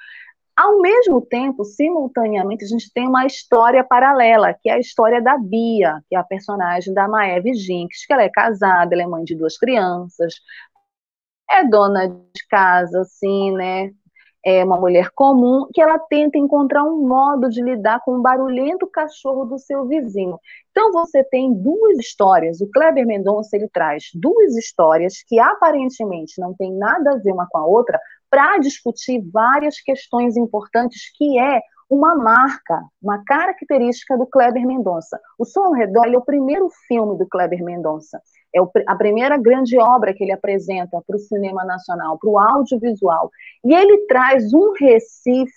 Ao mesmo tempo, simultaneamente, a gente tem uma história paralela, que é a história da Bia, que é a personagem da Maeve Jinx, que ela é casada, ela é mãe de duas crianças, é dona de casa, assim, né? É uma mulher comum, que ela tenta encontrar um modo de lidar com o barulhento cachorro do seu vizinho. Então você tem duas histórias, o Kleber Mendonça ele traz duas histórias que aparentemente não tem nada a ver uma com a outra, para discutir várias questões importantes que é uma marca, uma característica do Kleber Mendonça. O Som ao Redor é o primeiro filme do Kleber Mendonça. É a primeira grande obra que ele apresenta para o cinema nacional, para o audiovisual. E ele traz um Recife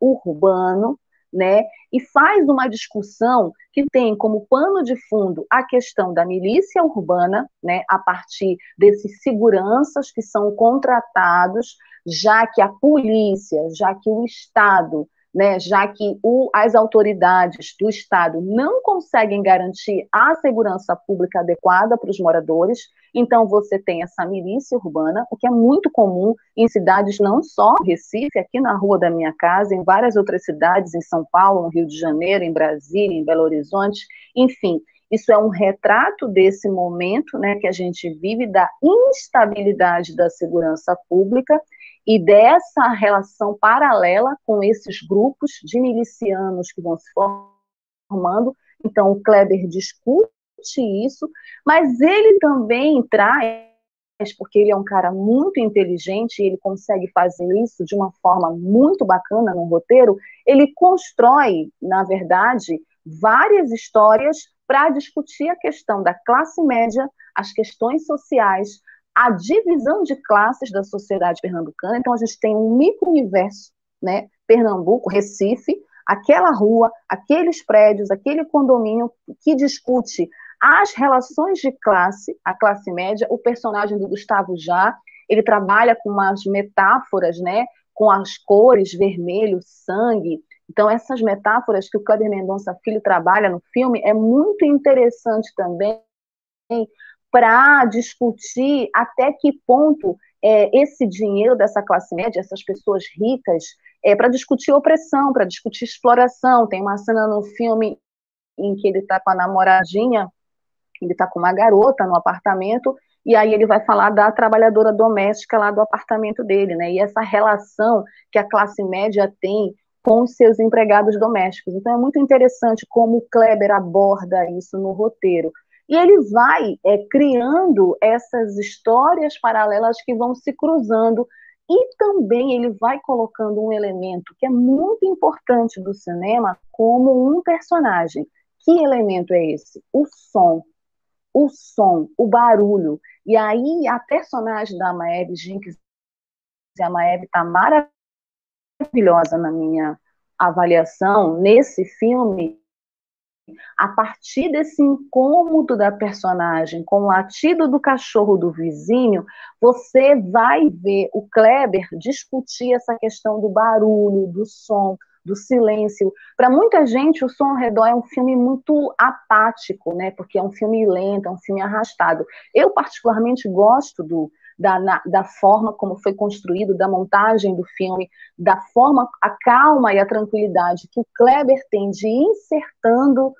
urbano, né, e faz uma discussão que tem como pano de fundo a questão da milícia urbana, né, a partir desses seguranças que são contratados, já que a polícia, já que o Estado né, já que o, as autoridades do Estado não conseguem garantir a segurança pública adequada para os moradores, então você tem essa milícia urbana, o que é muito comum em cidades não só Recife, aqui na rua da minha casa, em várias outras cidades, em São Paulo, no Rio de Janeiro, em Brasília, em Belo Horizonte, enfim, isso é um retrato desse momento né, que a gente vive, da instabilidade da segurança pública e dessa relação paralela com esses grupos de milicianos que vão se formando. Então, o Kleber discute isso, mas ele também traz porque ele é um cara muito inteligente e ele consegue fazer isso de uma forma muito bacana no roteiro, ele constrói, na verdade, várias histórias para discutir a questão da classe média, as questões sociais, a divisão de classes da sociedade pernambucana. Então, a gente tem um micro-universo, né? Pernambuco, Recife, aquela rua, aqueles prédios, aquele condomínio que discute as relações de classe, a classe média, o personagem do Gustavo Já, ele trabalha com umas metáforas, né? Com as cores, vermelho, sangue. Então, essas metáforas que o Kleber Mendonça Filho trabalha no filme é muito interessante também para discutir até que ponto é, esse dinheiro dessa classe média, essas pessoas ricas, é para discutir opressão, para discutir exploração. Tem uma cena no filme em que ele está com a namoradinha, ele está com uma garota no apartamento, e aí ele vai falar da trabalhadora doméstica lá do apartamento dele, né? E essa relação que a classe média tem com seus empregados domésticos. Então é muito interessante como o Kleber aborda isso no roteiro. E ele vai é, criando essas histórias paralelas que vão se cruzando. E também ele vai colocando um elemento que é muito importante do cinema como um personagem. Que elemento é esse? O som. O som, o barulho. E aí a personagem da Maeve Jenkins, a Maeve está maravilhosa na minha avaliação nesse filme, a partir desse incômodo da personagem com o latido do cachorro do vizinho, você vai ver o Kleber discutir essa questão do barulho, do som, do silêncio. Para muita gente, o som ao redor é um filme muito apático, né? Porque é um filme lento, é um filme arrastado. Eu particularmente gosto do da, na, da forma como foi construído, da montagem do filme, da forma, a calma e a tranquilidade que o Kleber tem de ir insertando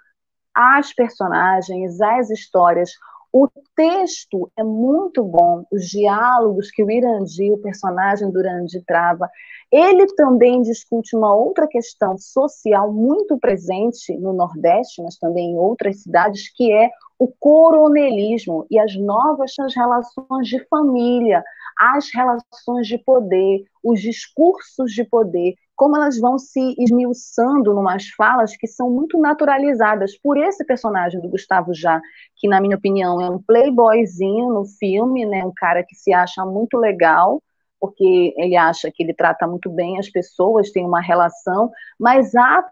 as personagens, as histórias. O texto é muito bom, os diálogos que o Irandi, o personagem do Irandi, trava. Ele também discute uma outra questão social muito presente no Nordeste, mas também em outras cidades, que é o coronelismo e as novas relações de família, as relações de poder, os discursos de poder, como elas vão se esmiuçando numas falas que são muito naturalizadas por esse personagem do Gustavo Já, que na minha opinião é um playboyzinho no filme, né, um cara que se acha muito legal, porque ele acha que ele trata muito bem as pessoas, tem uma relação, mas a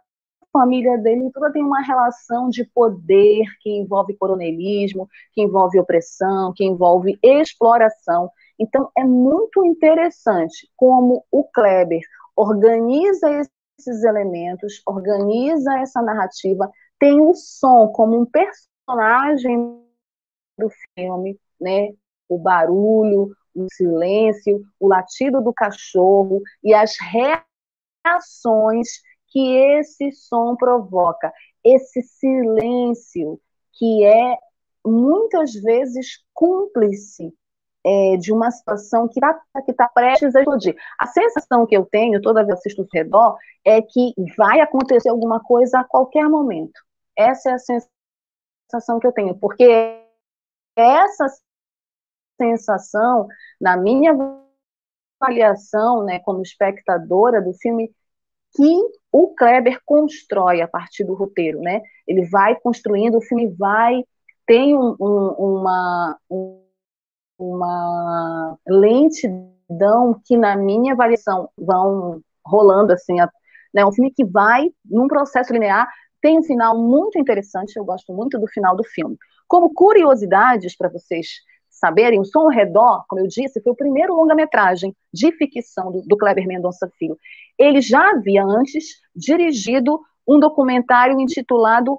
família dele toda tem uma relação de poder que envolve coronelismo, que envolve opressão, que envolve exploração. Então, é muito interessante como o Kleber organiza esses elementos, organiza essa narrativa, tem o som como um personagem do filme, né? O barulho, o silêncio, o latido do cachorro e as reações que esse som provoca, esse silêncio que é muitas vezes cúmplice é, de uma situação que está que tá prestes a explodir. A sensação que eu tenho toda vez que assisto ao redor é que vai acontecer alguma coisa a qualquer momento. Essa é a sensação que eu tenho, porque essa sensação, na minha avaliação, né, como espectadora do filme, que o Kleber constrói a partir do roteiro, né? Ele vai construindo, o filme vai tem um, um, uma um, uma lentidão que na minha avaliação vão rolando assim, a, né? Um filme que vai num processo linear tem um final muito interessante. Eu gosto muito do final do filme. Como curiosidades para vocês saberem, o Som ao Redor, como eu disse, foi o primeiro longa-metragem de ficção do, do Kleber Mendonça Filho. Ele já havia antes dirigido um documentário intitulado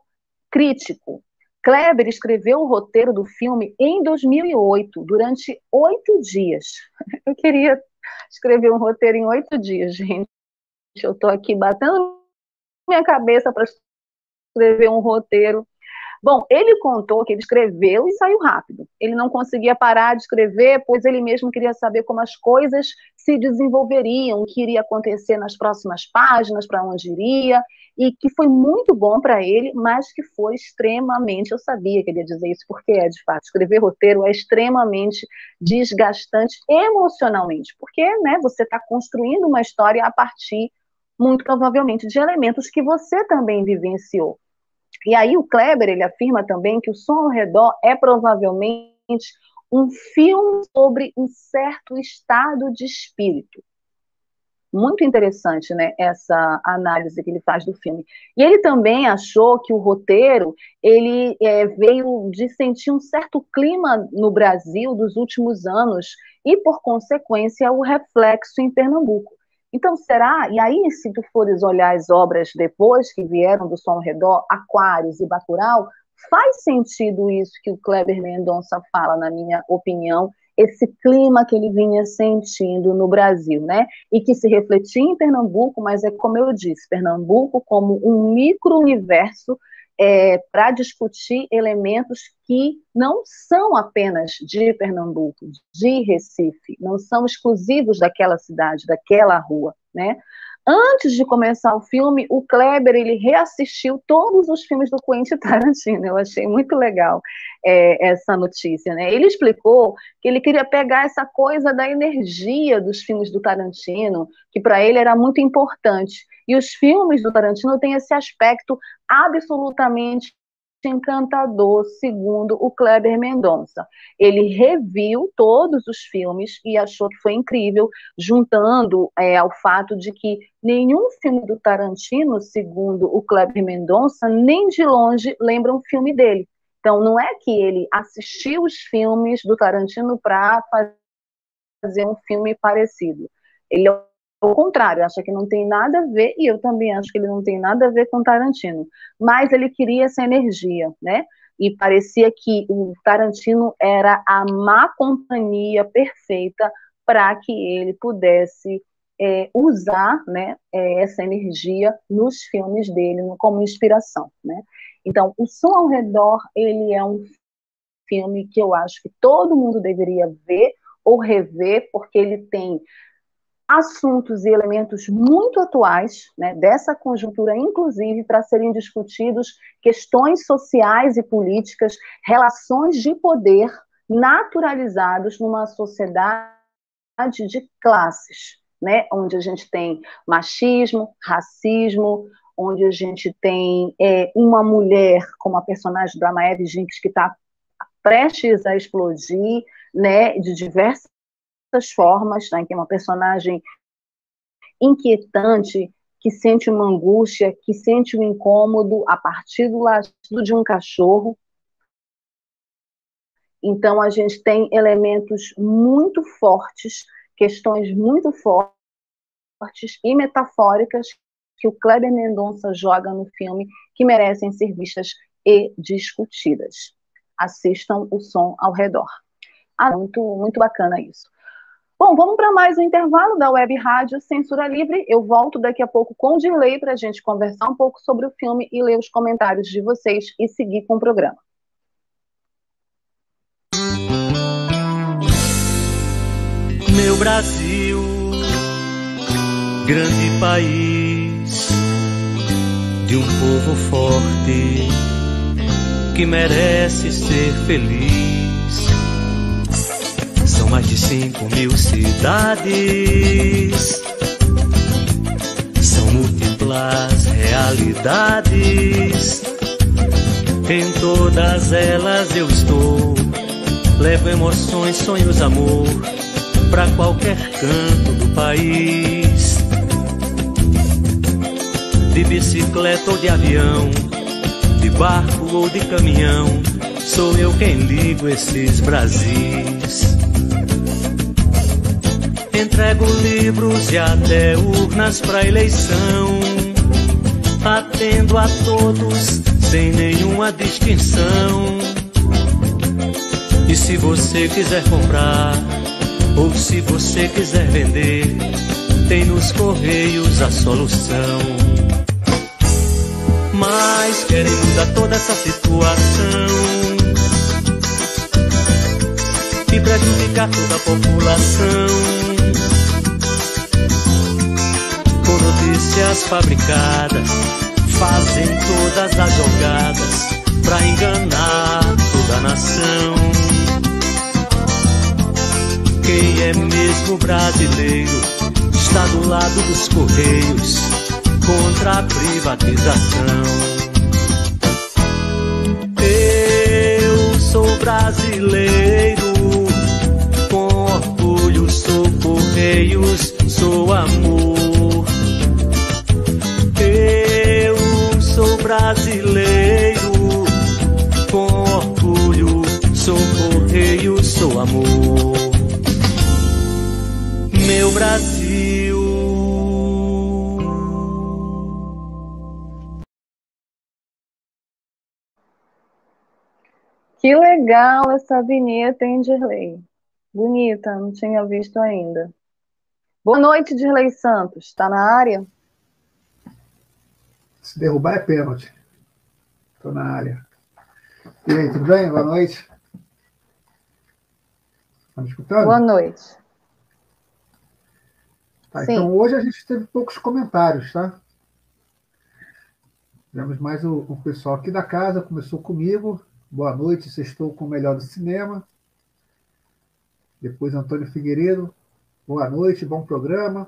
Crítico. Kleber escreveu o roteiro do filme em 2008, durante oito dias. Eu queria escrever um roteiro em oito dias, gente. Eu estou aqui batendo minha cabeça para escrever um roteiro Bom, ele contou que ele escreveu e saiu rápido. Ele não conseguia parar de escrever, pois ele mesmo queria saber como as coisas se desenvolveriam, o que iria acontecer nas próximas páginas, para onde iria, e que foi muito bom para ele, mas que foi extremamente, eu sabia que ele ia dizer isso, porque é de fato, escrever roteiro é extremamente desgastante emocionalmente, porque né, você está construindo uma história a partir, muito provavelmente, de elementos que você também vivenciou. E aí o Kleber, ele afirma também que o som ao redor é provavelmente um filme sobre um certo estado de espírito muito interessante, né, essa análise que ele faz do filme. E ele também achou que o roteiro ele é, veio de sentir um certo clima no Brasil dos últimos anos e, por consequência, o reflexo em Pernambuco. Então, será? E aí, se tu fores olhar as obras depois que vieram do Som ao Redor, Aquários e Bacurau, faz sentido isso que o Kleber Mendonça fala, na minha opinião, esse clima que ele vinha sentindo no Brasil, né? E que se refletia em Pernambuco, mas é como eu disse, Pernambuco como um micro-universo é, para discutir elementos que não são apenas de Pernambuco, de Recife, não são exclusivos daquela cidade, daquela rua, né? Antes de começar o filme, o Kleber ele reassistiu todos os filmes do Quentin Tarantino. Eu achei muito legal é, essa notícia. Né? Ele explicou que ele queria pegar essa coisa da energia dos filmes do Tarantino, que para ele era muito importante. E os filmes do Tarantino têm esse aspecto absolutamente encantador, segundo o Kleber Mendonça. Ele reviu todos os filmes e achou que foi incrível, juntando é, ao fato de que nenhum filme do Tarantino, segundo o Kleber Mendonça, nem de longe lembra um filme dele. Então, não é que ele assistiu os filmes do Tarantino para fazer um filme parecido. Ele ao contrário, acha que não tem nada a ver, e eu também acho que ele não tem nada a ver com Tarantino. Mas ele queria essa energia, né? E parecia que o Tarantino era a má companhia perfeita para que ele pudesse é, usar né, é, essa energia nos filmes dele como inspiração, né? Então, o Som ao Redor, ele é um filme que eu acho que todo mundo deveria ver ou rever, porque ele tem assuntos e elementos muito atuais, né, dessa conjuntura, inclusive, para serem discutidos questões sociais e políticas, relações de poder naturalizados numa sociedade de classes, né, onde a gente tem machismo, racismo, onde a gente tem é, uma mulher como a personagem da Maeve Jinx que está prestes a explodir, né, de diversas formas, né, que é uma personagem inquietante, que sente uma angústia, que sente um incômodo a partir do latido de um cachorro. Então, a gente tem elementos muito fortes, questões muito fortes e metafóricas que o Kleber Mendonça joga no filme que merecem ser vistas e discutidas. Assistam o som ao redor. Ah, muito, muito bacana isso. Bom, vamos para mais um intervalo da Web Rádio Censura Livre. Eu volto daqui a pouco com o Dirley para a gente conversar um pouco sobre o filme e ler os comentários de vocês e seguir com o programa. Meu Brasil, grande país de um povo forte que merece ser feliz mais de cinco mil cidades. São múltiplas realidades. Em todas elas eu estou. Levo emoções, sonhos, amor para qualquer canto do país. De bicicleta ou de avião, de barco ou de caminhão, sou eu quem ligo esses Brasis. Entrego livros e até urnas para eleição. Atendo a todos sem nenhuma distinção. E se você quiser comprar, ou se você quiser vender, tem nos correios a solução. Mas querem mudar toda essa situação e prejudicar toda a população com notícias fabricadas, fazem todas as jogadas pra enganar toda a nação. Quem é mesmo brasileiro está do lado dos correios contra a privatização. Eu sou brasileiro, com orgulho sou correios, sou amor. Brasil. Que legal essa vinheta, hein, Dirley? Bonita, não tinha visto ainda. Boa noite, Dirley Santos. Está na área? Se derrubar é pênalti. Estou na área. E aí, tudo bem? Boa noite. Estão me escutando? Boa noite. Tá, então hoje a gente teve poucos comentários, tá? Tivemos mais o, o pessoal aqui da casa, começou comigo. Boa noite, estou com o melhor do cinema. Depois Antônio Figueiredo. Boa noite, bom programa.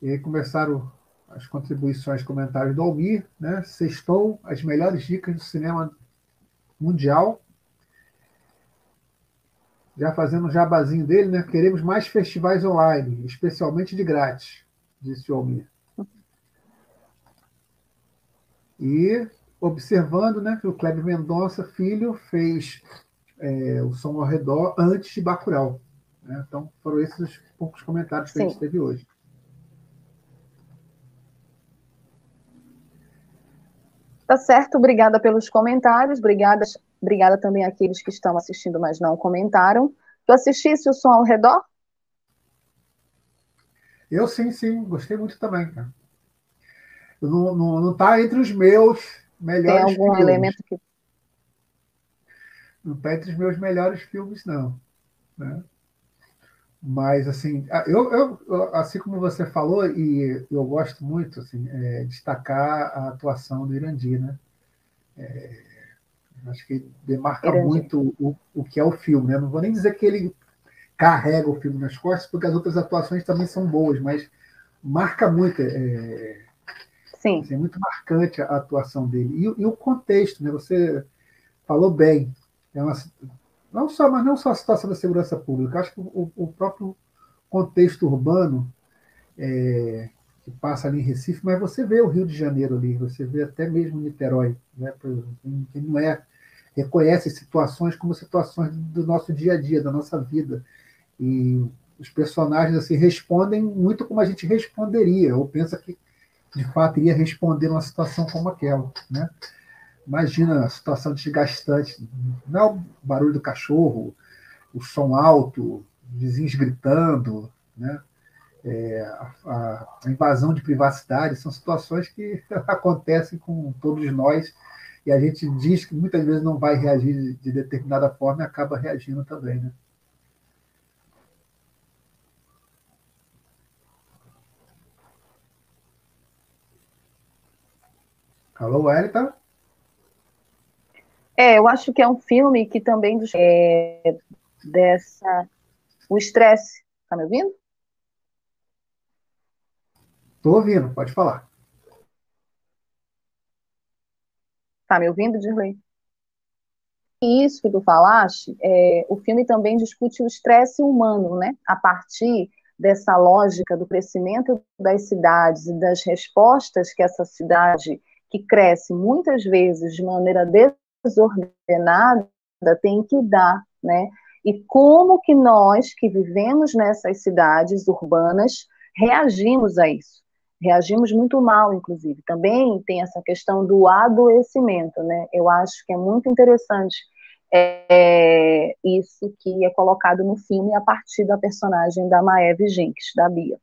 E aí começaram as contribuições, comentários do Almir, né? Sextou as melhores dicas do cinema mundial. Já fazendo um jabazinho dele, né? Queremos mais festivais online, especialmente de grátis, disse o Almir. E observando né, que o Kleber Mendonça, filho, fez é, o som ao redor antes de Bacurau. Né? Então, foram esses os poucos comentários que Sim. a gente teve hoje. Tá certo, obrigada pelos comentários, obrigada, obrigada também àqueles que estão assistindo, mas não comentaram. Tu assistisse o som ao redor? Eu sim, sim, gostei muito também, cara. Não, não, não tá entre os meus melhores Tem algum filmes. elemento que. Não está entre os meus melhores filmes, não. Né? Mas, assim, eu, eu, assim como você falou, e eu gosto muito, assim, é, destacar a atuação do Irandi, né? É, acho que demarca Irandi. muito o, o que é o filme, né? Não vou nem dizer que ele carrega o filme nas costas, porque as outras atuações também são boas, mas marca muito. É, Sim. Assim, é muito marcante a atuação dele. E, e, o contexto, né? Você falou bem. É uma, não só, mas não só a situação da segurança pública. Acho que o, o próprio contexto urbano é, que passa ali em Recife, mas você vê o Rio de Janeiro ali, você vê até mesmo Niterói, né? Quem não é reconhece situações como situações do nosso dia a dia, da nossa vida. E os personagens assim respondem muito como a gente responderia, ou pensa que de fato iria responder numa situação como aquela, né? Imagina a situação desgastante, não é o barulho do cachorro, o som alto, vizinhos gritando, né? É, a, a, invasão de privacidade são situações que acontecem com todos nós e a gente diz que muitas vezes não vai reagir de, de determinada forma e acaba reagindo também, né? Alô, Wellington? É, eu acho que é um filme que também é, dessa o estresse. Tá me ouvindo? Estou ouvindo, pode falar. Tá me ouvindo, Dirley? Isso que tu falaste, é, o filme também discute o estresse humano, né? A partir dessa lógica do crescimento das cidades e das respostas que essa cidade que cresce muitas vezes de maneira desordenada tem que dar, né? E como que nós que vivemos nessas cidades urbanas reagimos a isso? Reagimos muito mal, inclusive. Também tem essa questão do adoecimento, né? Eu acho que é muito interessante é, isso que é colocado no filme a partir da personagem da Maeve Jenkins, da Bia.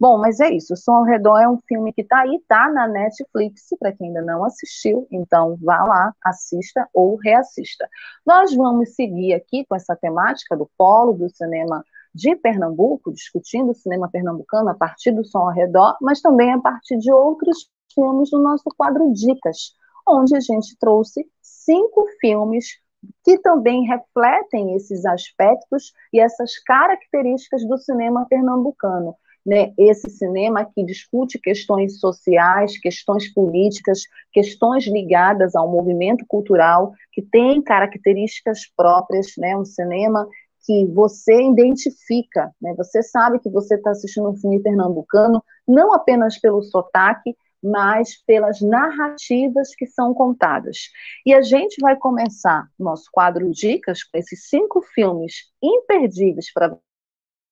Bom, mas é isso. O Som ao Redor é um filme que está aí, tá na Netflix, para quem ainda não assistiu. Então, vá lá, assista ou reassista. Nós vamos seguir aqui com essa temática do polo do cinema de Pernambuco, discutindo o cinema pernambucano a partir do Som ao Redor, mas também a partir de outros filmes do nosso quadro Dicas, onde a gente trouxe cinco filmes que também refletem esses aspectos e essas características do cinema pernambucano né, esse cinema que discute questões sociais, questões políticas, questões ligadas ao movimento cultural, que tem características próprias, né, um cinema que você identifica, né, você sabe que você está assistindo um filme pernambucano, não apenas pelo sotaque, mas pelas narrativas que são contadas. E a gente vai começar nosso quadro Dicas com esses cinco filmes imperdíveis para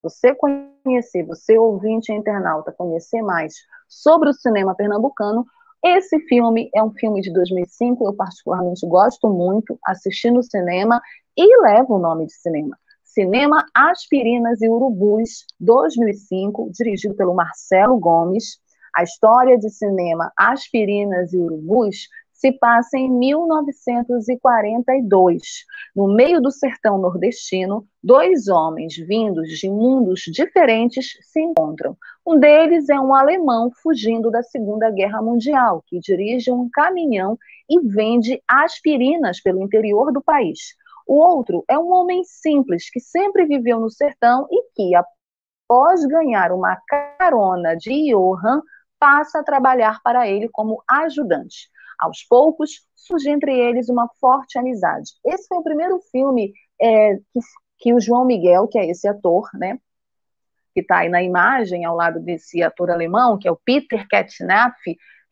você conhecer, você ouvinte internauta, conhecer mais sobre o cinema pernambucano, esse filme é um filme de 2005, eu particularmente gosto muito, assisti no cinema e leva o nome de cinema. Cinema Aspirinas e Urubus, 2005, dirigido pelo Marcelo Gomes. A história de cinema Aspirinas e Urubus se passa em 1942. No meio do sertão nordestino, dois homens vindos de mundos diferentes se encontram. Um deles é um alemão fugindo da Segunda Guerra Mundial, que dirige um caminhão e vende aspirinas pelo interior do país. O outro é um homem simples que sempre viveu no sertão e que, após ganhar uma carona de Johann, passa a trabalhar para ele como ajudante. Aos poucos, surge entre eles uma forte amizade. Esse foi o primeiro filme é, que, que o João Miguel, que é esse ator, né, que está aí na imagem, ao lado desse ator alemão, que é o Peter Katnaf,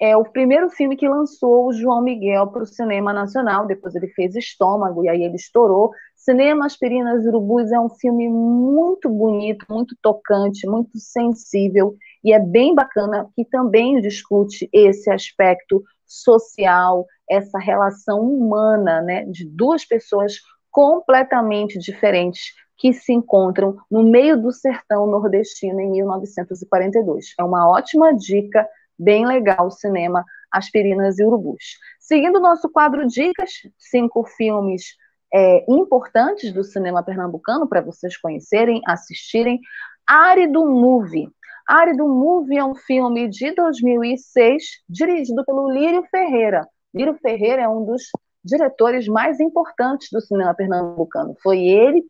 é o primeiro filme que lançou o João Miguel para o cinema nacional. Depois ele fez Estômago e aí ele estourou. Cinema Aspirinas Urubus é um filme muito bonito, muito tocante, muito sensível e é bem bacana que também discute esse aspecto social, essa relação humana, né, de duas pessoas completamente diferentes que se encontram no meio do sertão nordestino em 1942. É uma ótima dica, bem legal o cinema Aspirinas e Urubus. Seguindo o nosso quadro Dicas, cinco filmes é, importantes do cinema pernambucano para vocês conhecerem, assistirem. Árido Movie, Árido Movie é um filme de 2006, dirigido pelo Lírio Ferreira. Lírio Ferreira é um dos diretores mais importantes do cinema pernambucano. Foi ele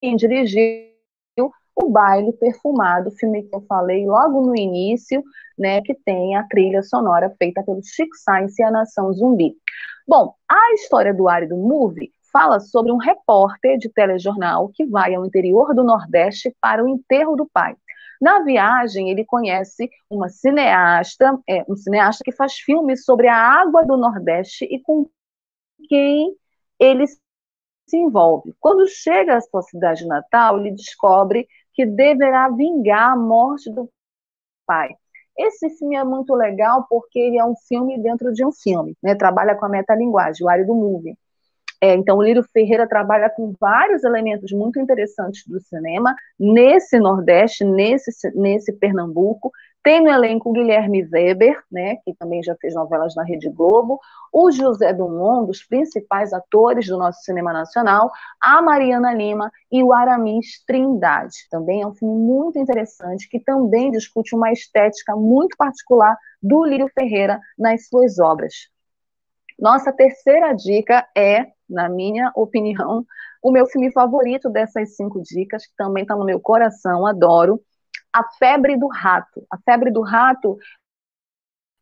quem dirigiu o Baile Perfumado, filme que eu falei logo no início, né, que tem a trilha sonora feita pelo Chico Science e a Nação Zumbi. Bom, a história do Árido Movie fala sobre um repórter de telejornal que vai ao interior do Nordeste para o enterro do pai. Na viagem, ele conhece uma cineasta, é, um cineasta que faz filmes sobre a água do Nordeste e com quem ele se envolve. Quando chega à sua cidade natal, ele descobre que deverá vingar a morte do pai. Esse filme é muito legal porque ele é um filme dentro de um filme, né? Trabalha com a metalinguagem, o área do movie. É, então, o Lírio Ferreira trabalha com vários elementos muito interessantes do cinema, nesse Nordeste, nesse, nesse Pernambuco. Tem no elenco o Guilherme Weber, né, que também já fez novelas na Rede Globo, o José Dumont, um dos principais atores do nosso cinema nacional, a Mariana Lima e o Aramis Trindade. Também é um filme muito interessante, que também discute uma estética muito particular do Lírio Ferreira nas suas obras. Nossa terceira dica é na minha opinião, o meu filme favorito dessas cinco dicas, que também está no meu coração, adoro, A Febre do Rato. A Febre do Rato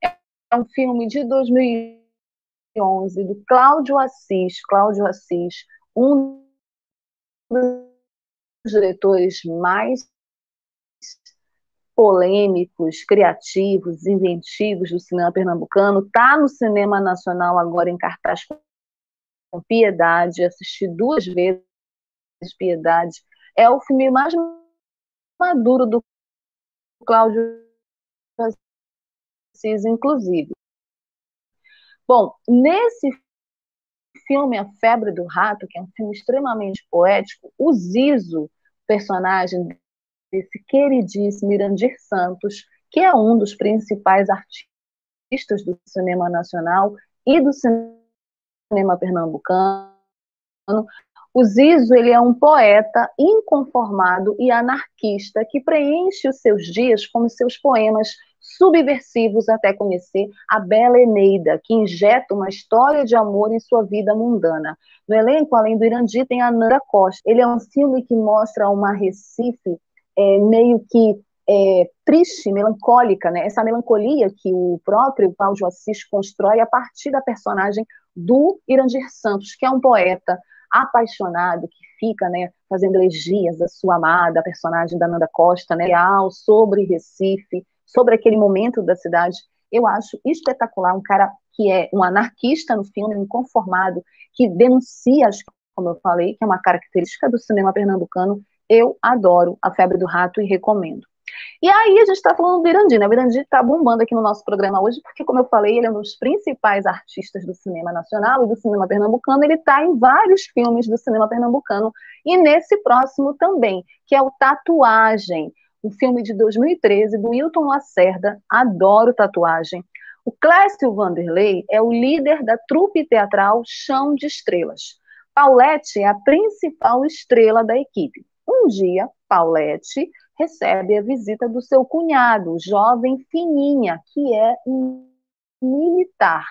é um filme de 2011 do Cláudio Assis. Cláudio Assis, um dos diretores mais polêmicos, criativos, inventivos do cinema pernambucano, está no cinema nacional agora em cartaz com Piedade, assisti duas vezes Piedade. É o filme mais maduro do Cláudio Assis, inclusive. Bom, nesse filme A Febre do Rato, que é um filme extremamente poético, o Zizo, personagem esse queridíssimo Irandir Santos, que é um dos principais artistas do cinema nacional e do cinema pernambucano. O Zizo ele é um poeta inconformado e anarquista que preenche os seus dias com seus poemas subversivos até conhecer a bela Eneida, que injeta uma história de amor em sua vida mundana. No elenco, além do Irandi, tem a Nanda Costa. Ele é um filme que mostra uma Recife é, meio que é, triste, melancólica, né? essa melancolia que o próprio Cláudio Assis constrói a partir da personagem do Irandir Santos, que é um poeta apaixonado que fica né, fazendo elegias da sua amada, a personagem da Nanda Costa, né, sobre Recife, sobre aquele momento da cidade. Eu acho espetacular um cara que é um anarquista no filme, um inconformado, que denuncia, como eu falei, que é uma característica do cinema pernambucano. Eu adoro A Febre do Rato e recomendo. E aí a gente está falando do Irandi, né? O Irandi está bombando aqui no nosso programa hoje, porque, como eu falei, ele é um dos principais artistas do cinema nacional e do cinema pernambucano. Ele está em vários filmes do cinema pernambucano e nesse próximo também, que é o Tatuagem, um filme de 2013 do Hilton Lacerda, adoro tatuagem. O Clécio Vanderlei é o líder da trupe teatral Chão de Estrelas. Paulette é a principal estrela da equipe. Um dia, Paulette recebe a visita do seu cunhado, jovem Fininha, que é um militar.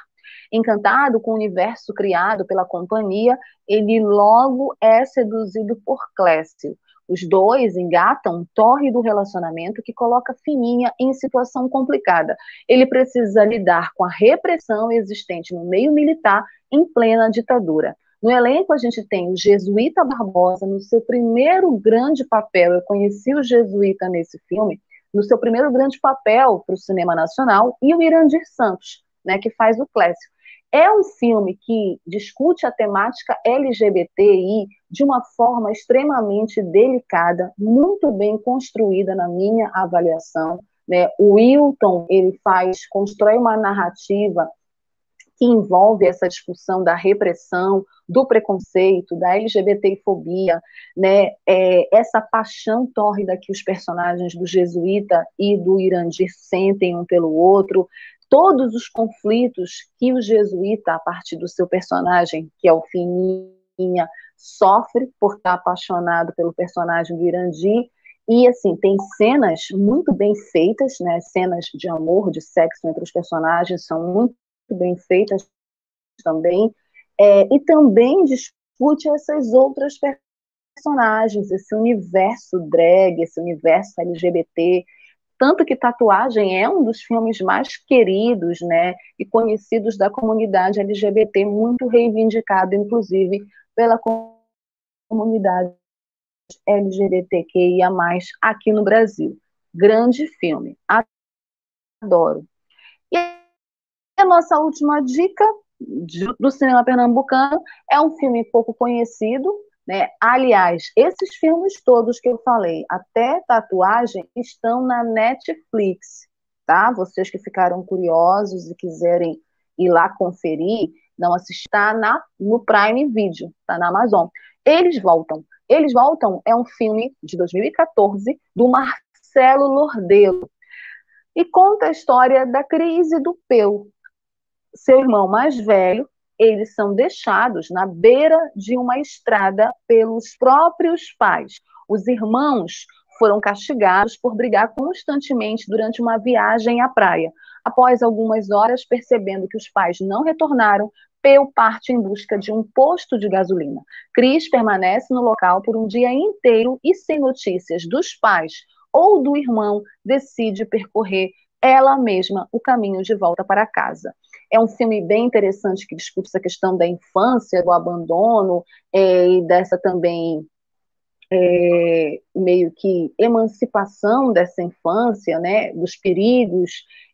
Encantado com o universo criado pela companhia, ele logo é seduzido por Clécio. Os dois engatam um torre do relacionamento que coloca Fininha em situação complicada. Ele precisa lidar com a repressão existente no meio militar em plena ditadura. No elenco, a gente tem o Jesuíta Barbosa no seu primeiro grande papel. Eu conheci o Jesuíta nesse filme, no seu primeiro grande papel para o cinema nacional, e o Irandir Santos, né, que faz o Clécio. É um filme que discute a temática LGBTI de uma forma extremamente delicada, muito bem construída na minha avaliação. Né? O Wilton ele faz, constrói uma narrativa que envolve essa discussão da repressão, do preconceito, da LGBTfobia, né, é, essa paixão tórrida que os personagens do Jesuíta e do Irandir sentem um pelo outro, todos os conflitos que o jesuíta, a partir do seu personagem, que é o Fininha, sofre por estar apaixonado pelo personagem do Irandi. E, assim, tem cenas muito bem feitas, né? Cenas de amor, de sexo entre os personagens são muito bem feitas também. É, e também discute essas outras personagens, esse universo drag, esse universo LGBT, tanto que Tatuagem é um dos filmes mais queridos, né, e conhecidos da comunidade LGBT, muito reivindicado, inclusive, pela comunidade LGBTQIA+, aqui no Brasil. Grande filme, adoro. A nossa última dica do cinema pernambucano é um filme pouco conhecido, né? Aliás, esses filmes todos que eu falei, até tatuagem, estão na Netflix, tá? Vocês que ficaram curiosos e quiserem ir lá conferir, não assistir, tá na, no Prime Video, tá na Amazon. Eles voltam. Eles voltam é um filme de 2014 do Marcelo Lordelo e conta a história da crise do Peu, seu irmão mais velho, eles são deixados na beira de uma estrada pelos próprios pais. Os irmãos foram castigados por brigar constantemente durante uma viagem à praia. Após algumas horas, percebendo que os pais não retornaram, Peu parte em busca de um posto de gasolina. Cris permanece no local por um dia inteiro e, sem notícias dos pais ou do irmão, decide percorrer ela mesma o caminho de volta para casa. É um filme bem interessante que discute essa questão da infância, do abandono é, e dessa também é, meio que emancipação dessa infância, né, dos perigos,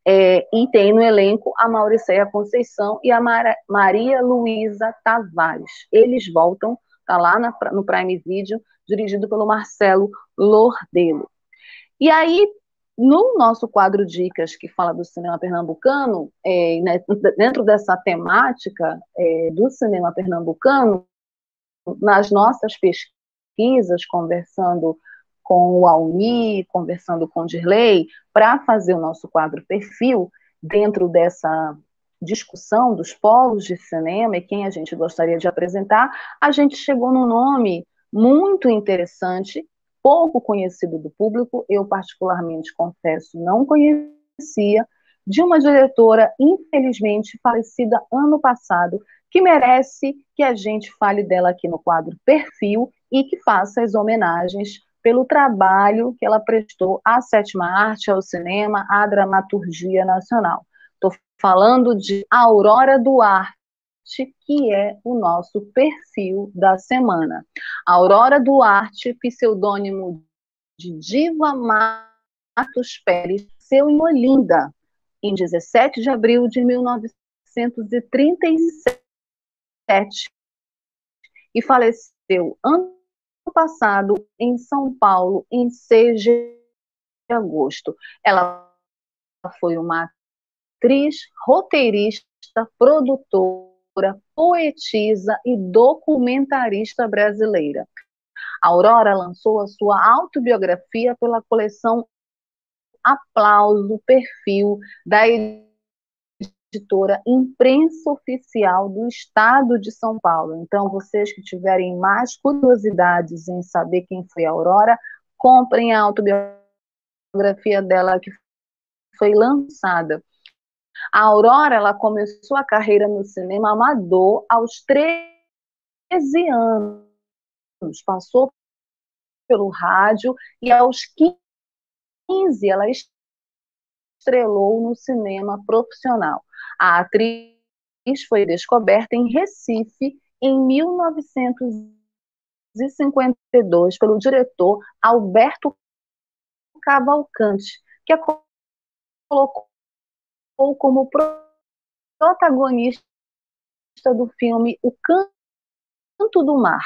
é, e tem no elenco a Mauricéia Conceição e a Mar Maria Luísa Tavares. Eles voltam, tá lá na, no Prime Video, dirigido pelo Marcelo Lordelo. E aí, no nosso quadro Dicas, que fala do cinema pernambucano, é, né, dentro dessa temática é, do cinema pernambucano, nas nossas pesquisas, conversando com o Almi, conversando com o Dirley, para fazer o nosso quadro perfil dentro dessa discussão dos polos de cinema e quem a gente gostaria de apresentar, a gente chegou num nome muito interessante, pouco conhecido do público, eu particularmente confesso não conhecia, de uma diretora infelizmente falecida ano passado, que merece que a gente fale dela aqui no quadro Perfil e que faça as homenagens pelo trabalho que ela prestou à sétima arte, ao cinema, à dramaturgia nacional. Estou falando de Aurora Duarte, que é o nosso perfil da semana. Aurora Duarte, pseudônimo de Diva Matos Pérez, nasceu em Olinda, em 17 de abril de 1937 e faleceu ano passado em São Paulo, em 6 de agosto. Ela foi uma atriz, roteirista, produtora, poetisa e documentarista brasileira. A Aurora lançou a sua autobiografia pela coleção Aplauso Perfil da editora Imprensa Oficial do Estado de São Paulo. Então, vocês que tiverem mais curiosidades em saber quem foi a Aurora, comprem a autobiografia dela que foi lançada. A Aurora, ela começou a carreira no cinema amador aos 13 anos. Passou pelo rádio e aos 15 ela estrelou no cinema profissional. A atriz foi descoberta em Recife em 1952 pelo diretor Alberto Cavalcante, que a colocou como protagonista do filme O Canto do Mar.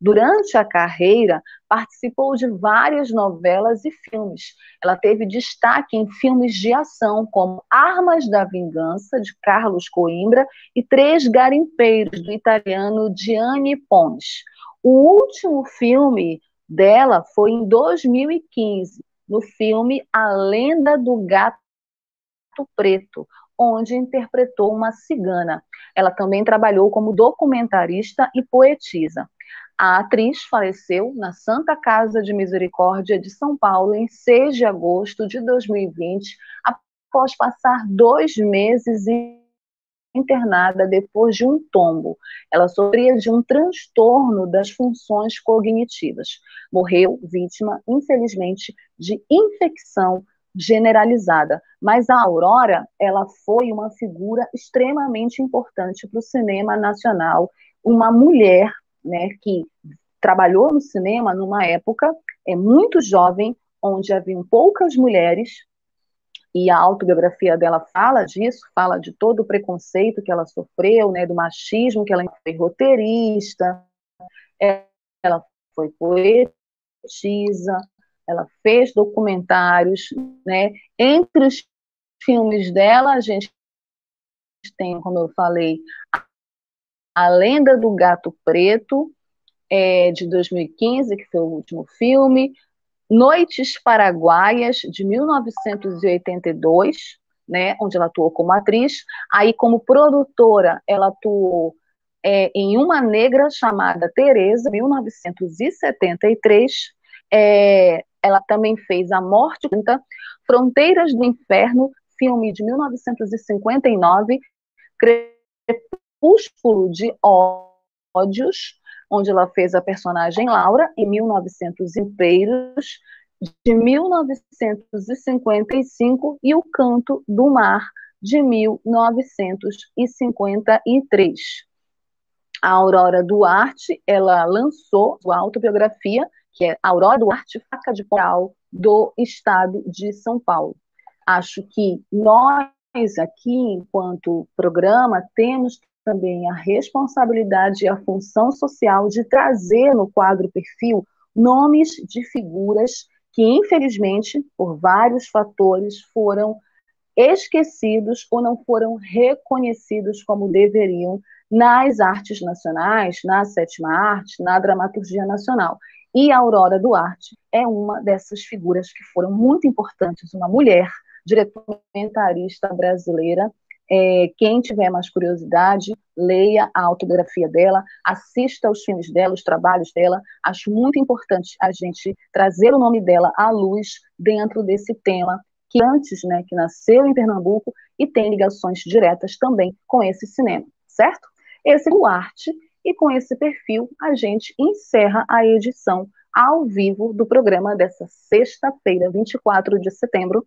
Durante a carreira, participou de várias novelas e filmes. Ela teve destaque em filmes de ação, como Armas da Vingança, de Carlos Coimbra, e Três Garimpeiros, do italiano Gianni Pons. O último filme dela foi em 2015, no filme A Lenda do Gato Preto, onde interpretou uma cigana. Ela também trabalhou como documentarista e poetisa. A atriz faleceu na Santa Casa de Misericórdia de São Paulo em 6 de agosto de 2020, após passar dois meses internada depois de um tombo. Ela sofria de um transtorno das funções cognitivas. Morreu vítima, infelizmente, de infecção generalizada. Mas a Aurora, ela foi uma figura extremamente importante para o cinema nacional, uma mulher né, que trabalhou no cinema numa época é muito jovem, onde haviam poucas mulheres, e a autobiografia dela fala disso, fala de todo o preconceito que ela sofreu, né, do machismo, que ela foi roteirista, ela foi poetisa, ela fez documentários, né, entre os filmes dela, a gente tem, como eu falei, a Lenda do Gato Preto, é, de 2015, que foi o último filme, Noites Paraguaias, de 1982, né, onde ela atuou como atriz. Aí, como produtora, ela atuou é, em Uma Negra chamada Teresa, 1973. É, ela também fez A Morte, Fronteiras do Inferno, filme de 1959, Crepúsculo de Ódios, onde ela fez a personagem Laura, em 1900 Impeiros, de 1955, e O Canto do Mar, de 1953. A Aurora Duarte, ela lançou sua autobiografia, que é Aurora Duarte, Faca de Pau, do Estado de São Paulo. Acho que nós aqui, enquanto programa, temos também a responsabilidade e a função social de trazer no quadro perfil nomes de figuras que, infelizmente, por vários fatores, foram esquecidos ou não foram reconhecidos como deveriam nas artes nacionais, na sétima arte, na dramaturgia nacional. E a Aurora Duarte é uma dessas figuras que foram muito importantes, uma mulher diretora brasileira. É, quem tiver mais curiosidade, leia a autografia dela, assista aos filmes dela, os trabalhos dela. Acho muito importante a gente trazer o nome dela à luz dentro desse tema que antes, né, que nasceu em Pernambuco e tem ligações diretas também com esse cinema, certo? Esse é o arte e com esse perfil a gente encerra a edição ao vivo do programa dessa sexta-feira, 24 de setembro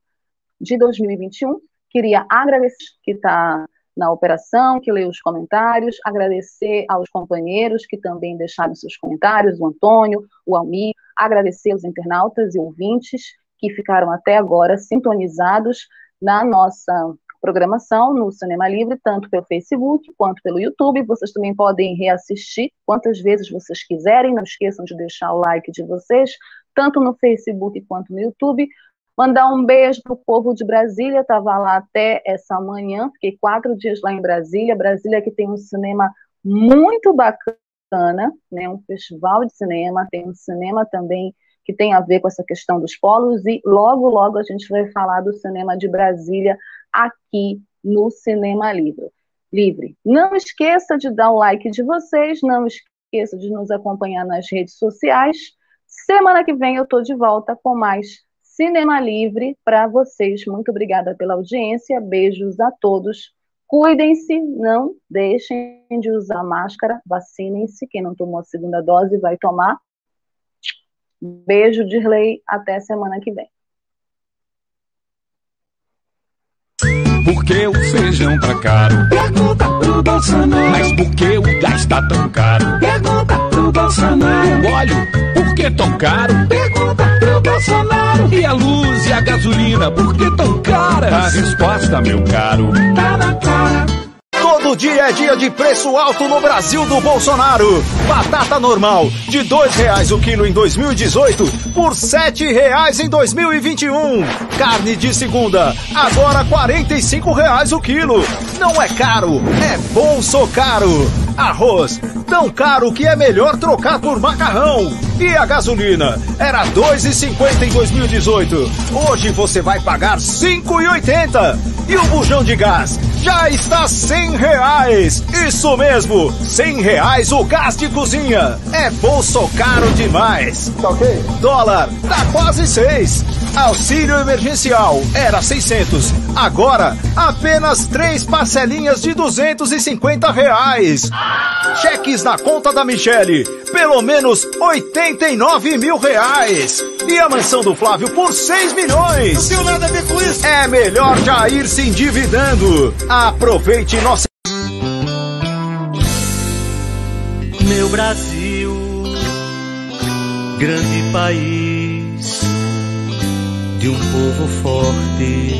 de 2021. Queria agradecer que está na operação, que leu os comentários, agradecer aos companheiros que também deixaram seus comentários, o Antônio, o Almir, agradecer aos internautas e ouvintes que ficaram até agora sintonizados na nossa programação no Cinema Livre, tanto pelo Facebook quanto pelo YouTube. Vocês também podem reassistir quantas vezes vocês quiserem. Não esqueçam de deixar o like de vocês, tanto no Facebook quanto no YouTube. Mandar um beijo para o povo de Brasília, estava lá até essa manhã, fiquei quatro dias lá em Brasília. Brasília que tem um cinema muito bacana, né? um festival de cinema, tem um cinema também que tem a ver com essa questão dos polos, e logo, logo a gente vai falar do cinema de Brasília aqui no Cinema Livre. Livre. Não esqueça de dar o like de vocês, não esqueça de nos acompanhar nas redes sociais. Semana que vem eu estou de volta com mais Cinema Livre para vocês. Muito obrigada pela audiência, beijos a todos. Cuidem-se, não deixem de usar máscara, vacinem-se. Quem não tomou a segunda dose vai tomar. Beijo, Dirley. Até semana que vem. Por que o feijão tá caro? Pergunta pro Bolsonaro. Mas por que o gás tá tão caro? Pergunta pro Bolsonaro. O óleo, por que tão caro? Pergunta pro Bolsonaro. E a luz e a gasolina, por que tão caras? A resposta, meu caro, tá na cara. Dia é dia de preço alto no Brasil do Bolsonaro. Batata normal, de dois reais o quilo em 2018, por sete reais em 2021. Carne de segunda, agora quarenta e cinco reais o quilo. Não é caro, é bolso caro. Arroz, tão caro que é melhor trocar por macarrão. E a gasolina? Era 2,50 em 2018. Hoje você vai pagar 5,80. E o bujão de gás? Já está 100 reais. Isso mesmo, 100 reais o gás de cozinha. É bolso caro demais. Tá ok? Dólar, tá quase 6. Auxílio emergencial era 600. Agora, apenas três parcelinhas de 250 reais. Cheques na conta da Michele, pelo menos 89 mil reais. E a mansão do Flávio por 6 milhões. Não tenho nada a ver com isso. É melhor já ir se endividando. Aproveite nossa. Meu Brasil, grande país de um povo forte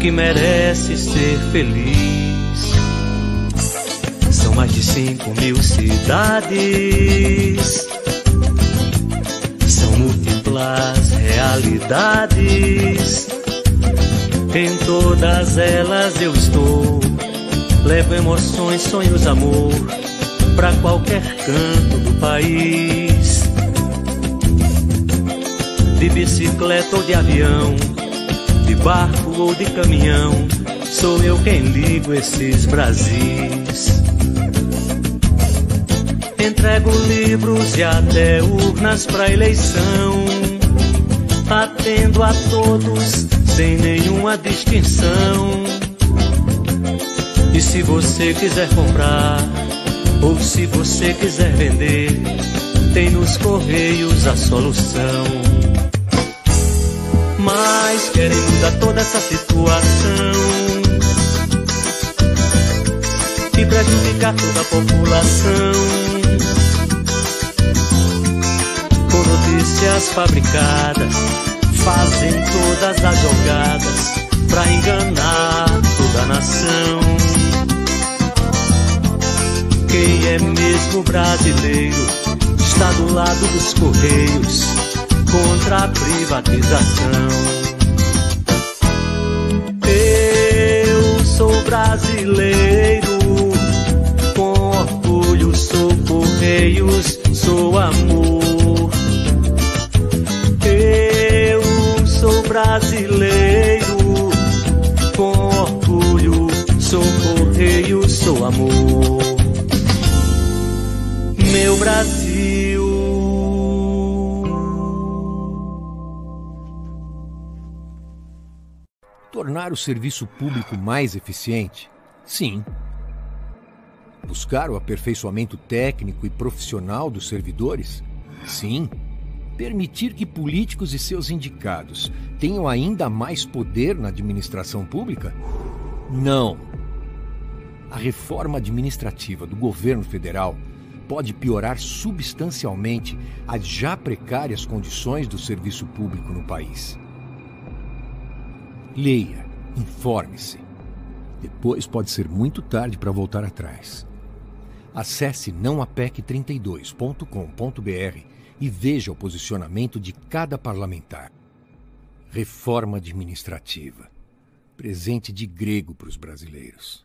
que merece ser feliz. Mais de cinco mil cidades, são múltiplas realidades. Em todas elas eu estou, levo emoções, sonhos, amor para qualquer canto do país de bicicleta ou de avião, de barco ou de caminhão, sou eu quem ligo esses Brasis. Entrego livros e até urnas para eleição, atendo a todos sem nenhuma distinção. E se você quiser comprar, ou se você quiser vender, tem nos correios a solução. Mas querem mudar toda essa situação e prejudicar toda a população com notícias fabricadas, fazem todas as jogadas pra enganar toda a nação. Quem é mesmo brasileiro está do lado dos correios contra a privatização. Eu sou brasileiro, com orgulho sou correios, sou amor. Brasileiro. Com orgulho, sou correio, sou amor. Meu Brasil. Tornar o serviço público mais eficiente? Sim. Buscar o aperfeiçoamento técnico e profissional dos servidores? Sim. Permitir que políticos e seus indicados tenham ainda mais poder na administração pública? Não. A reforma administrativa do governo federal pode piorar substancialmente as já precárias condições do serviço público no país. Leia, informe-se. Depois pode ser muito tarde para voltar atrás. Acesse nãoapec32.com.br e veja o posicionamento de cada parlamentar. Reforma administrativa. Presente de grego para os brasileiros.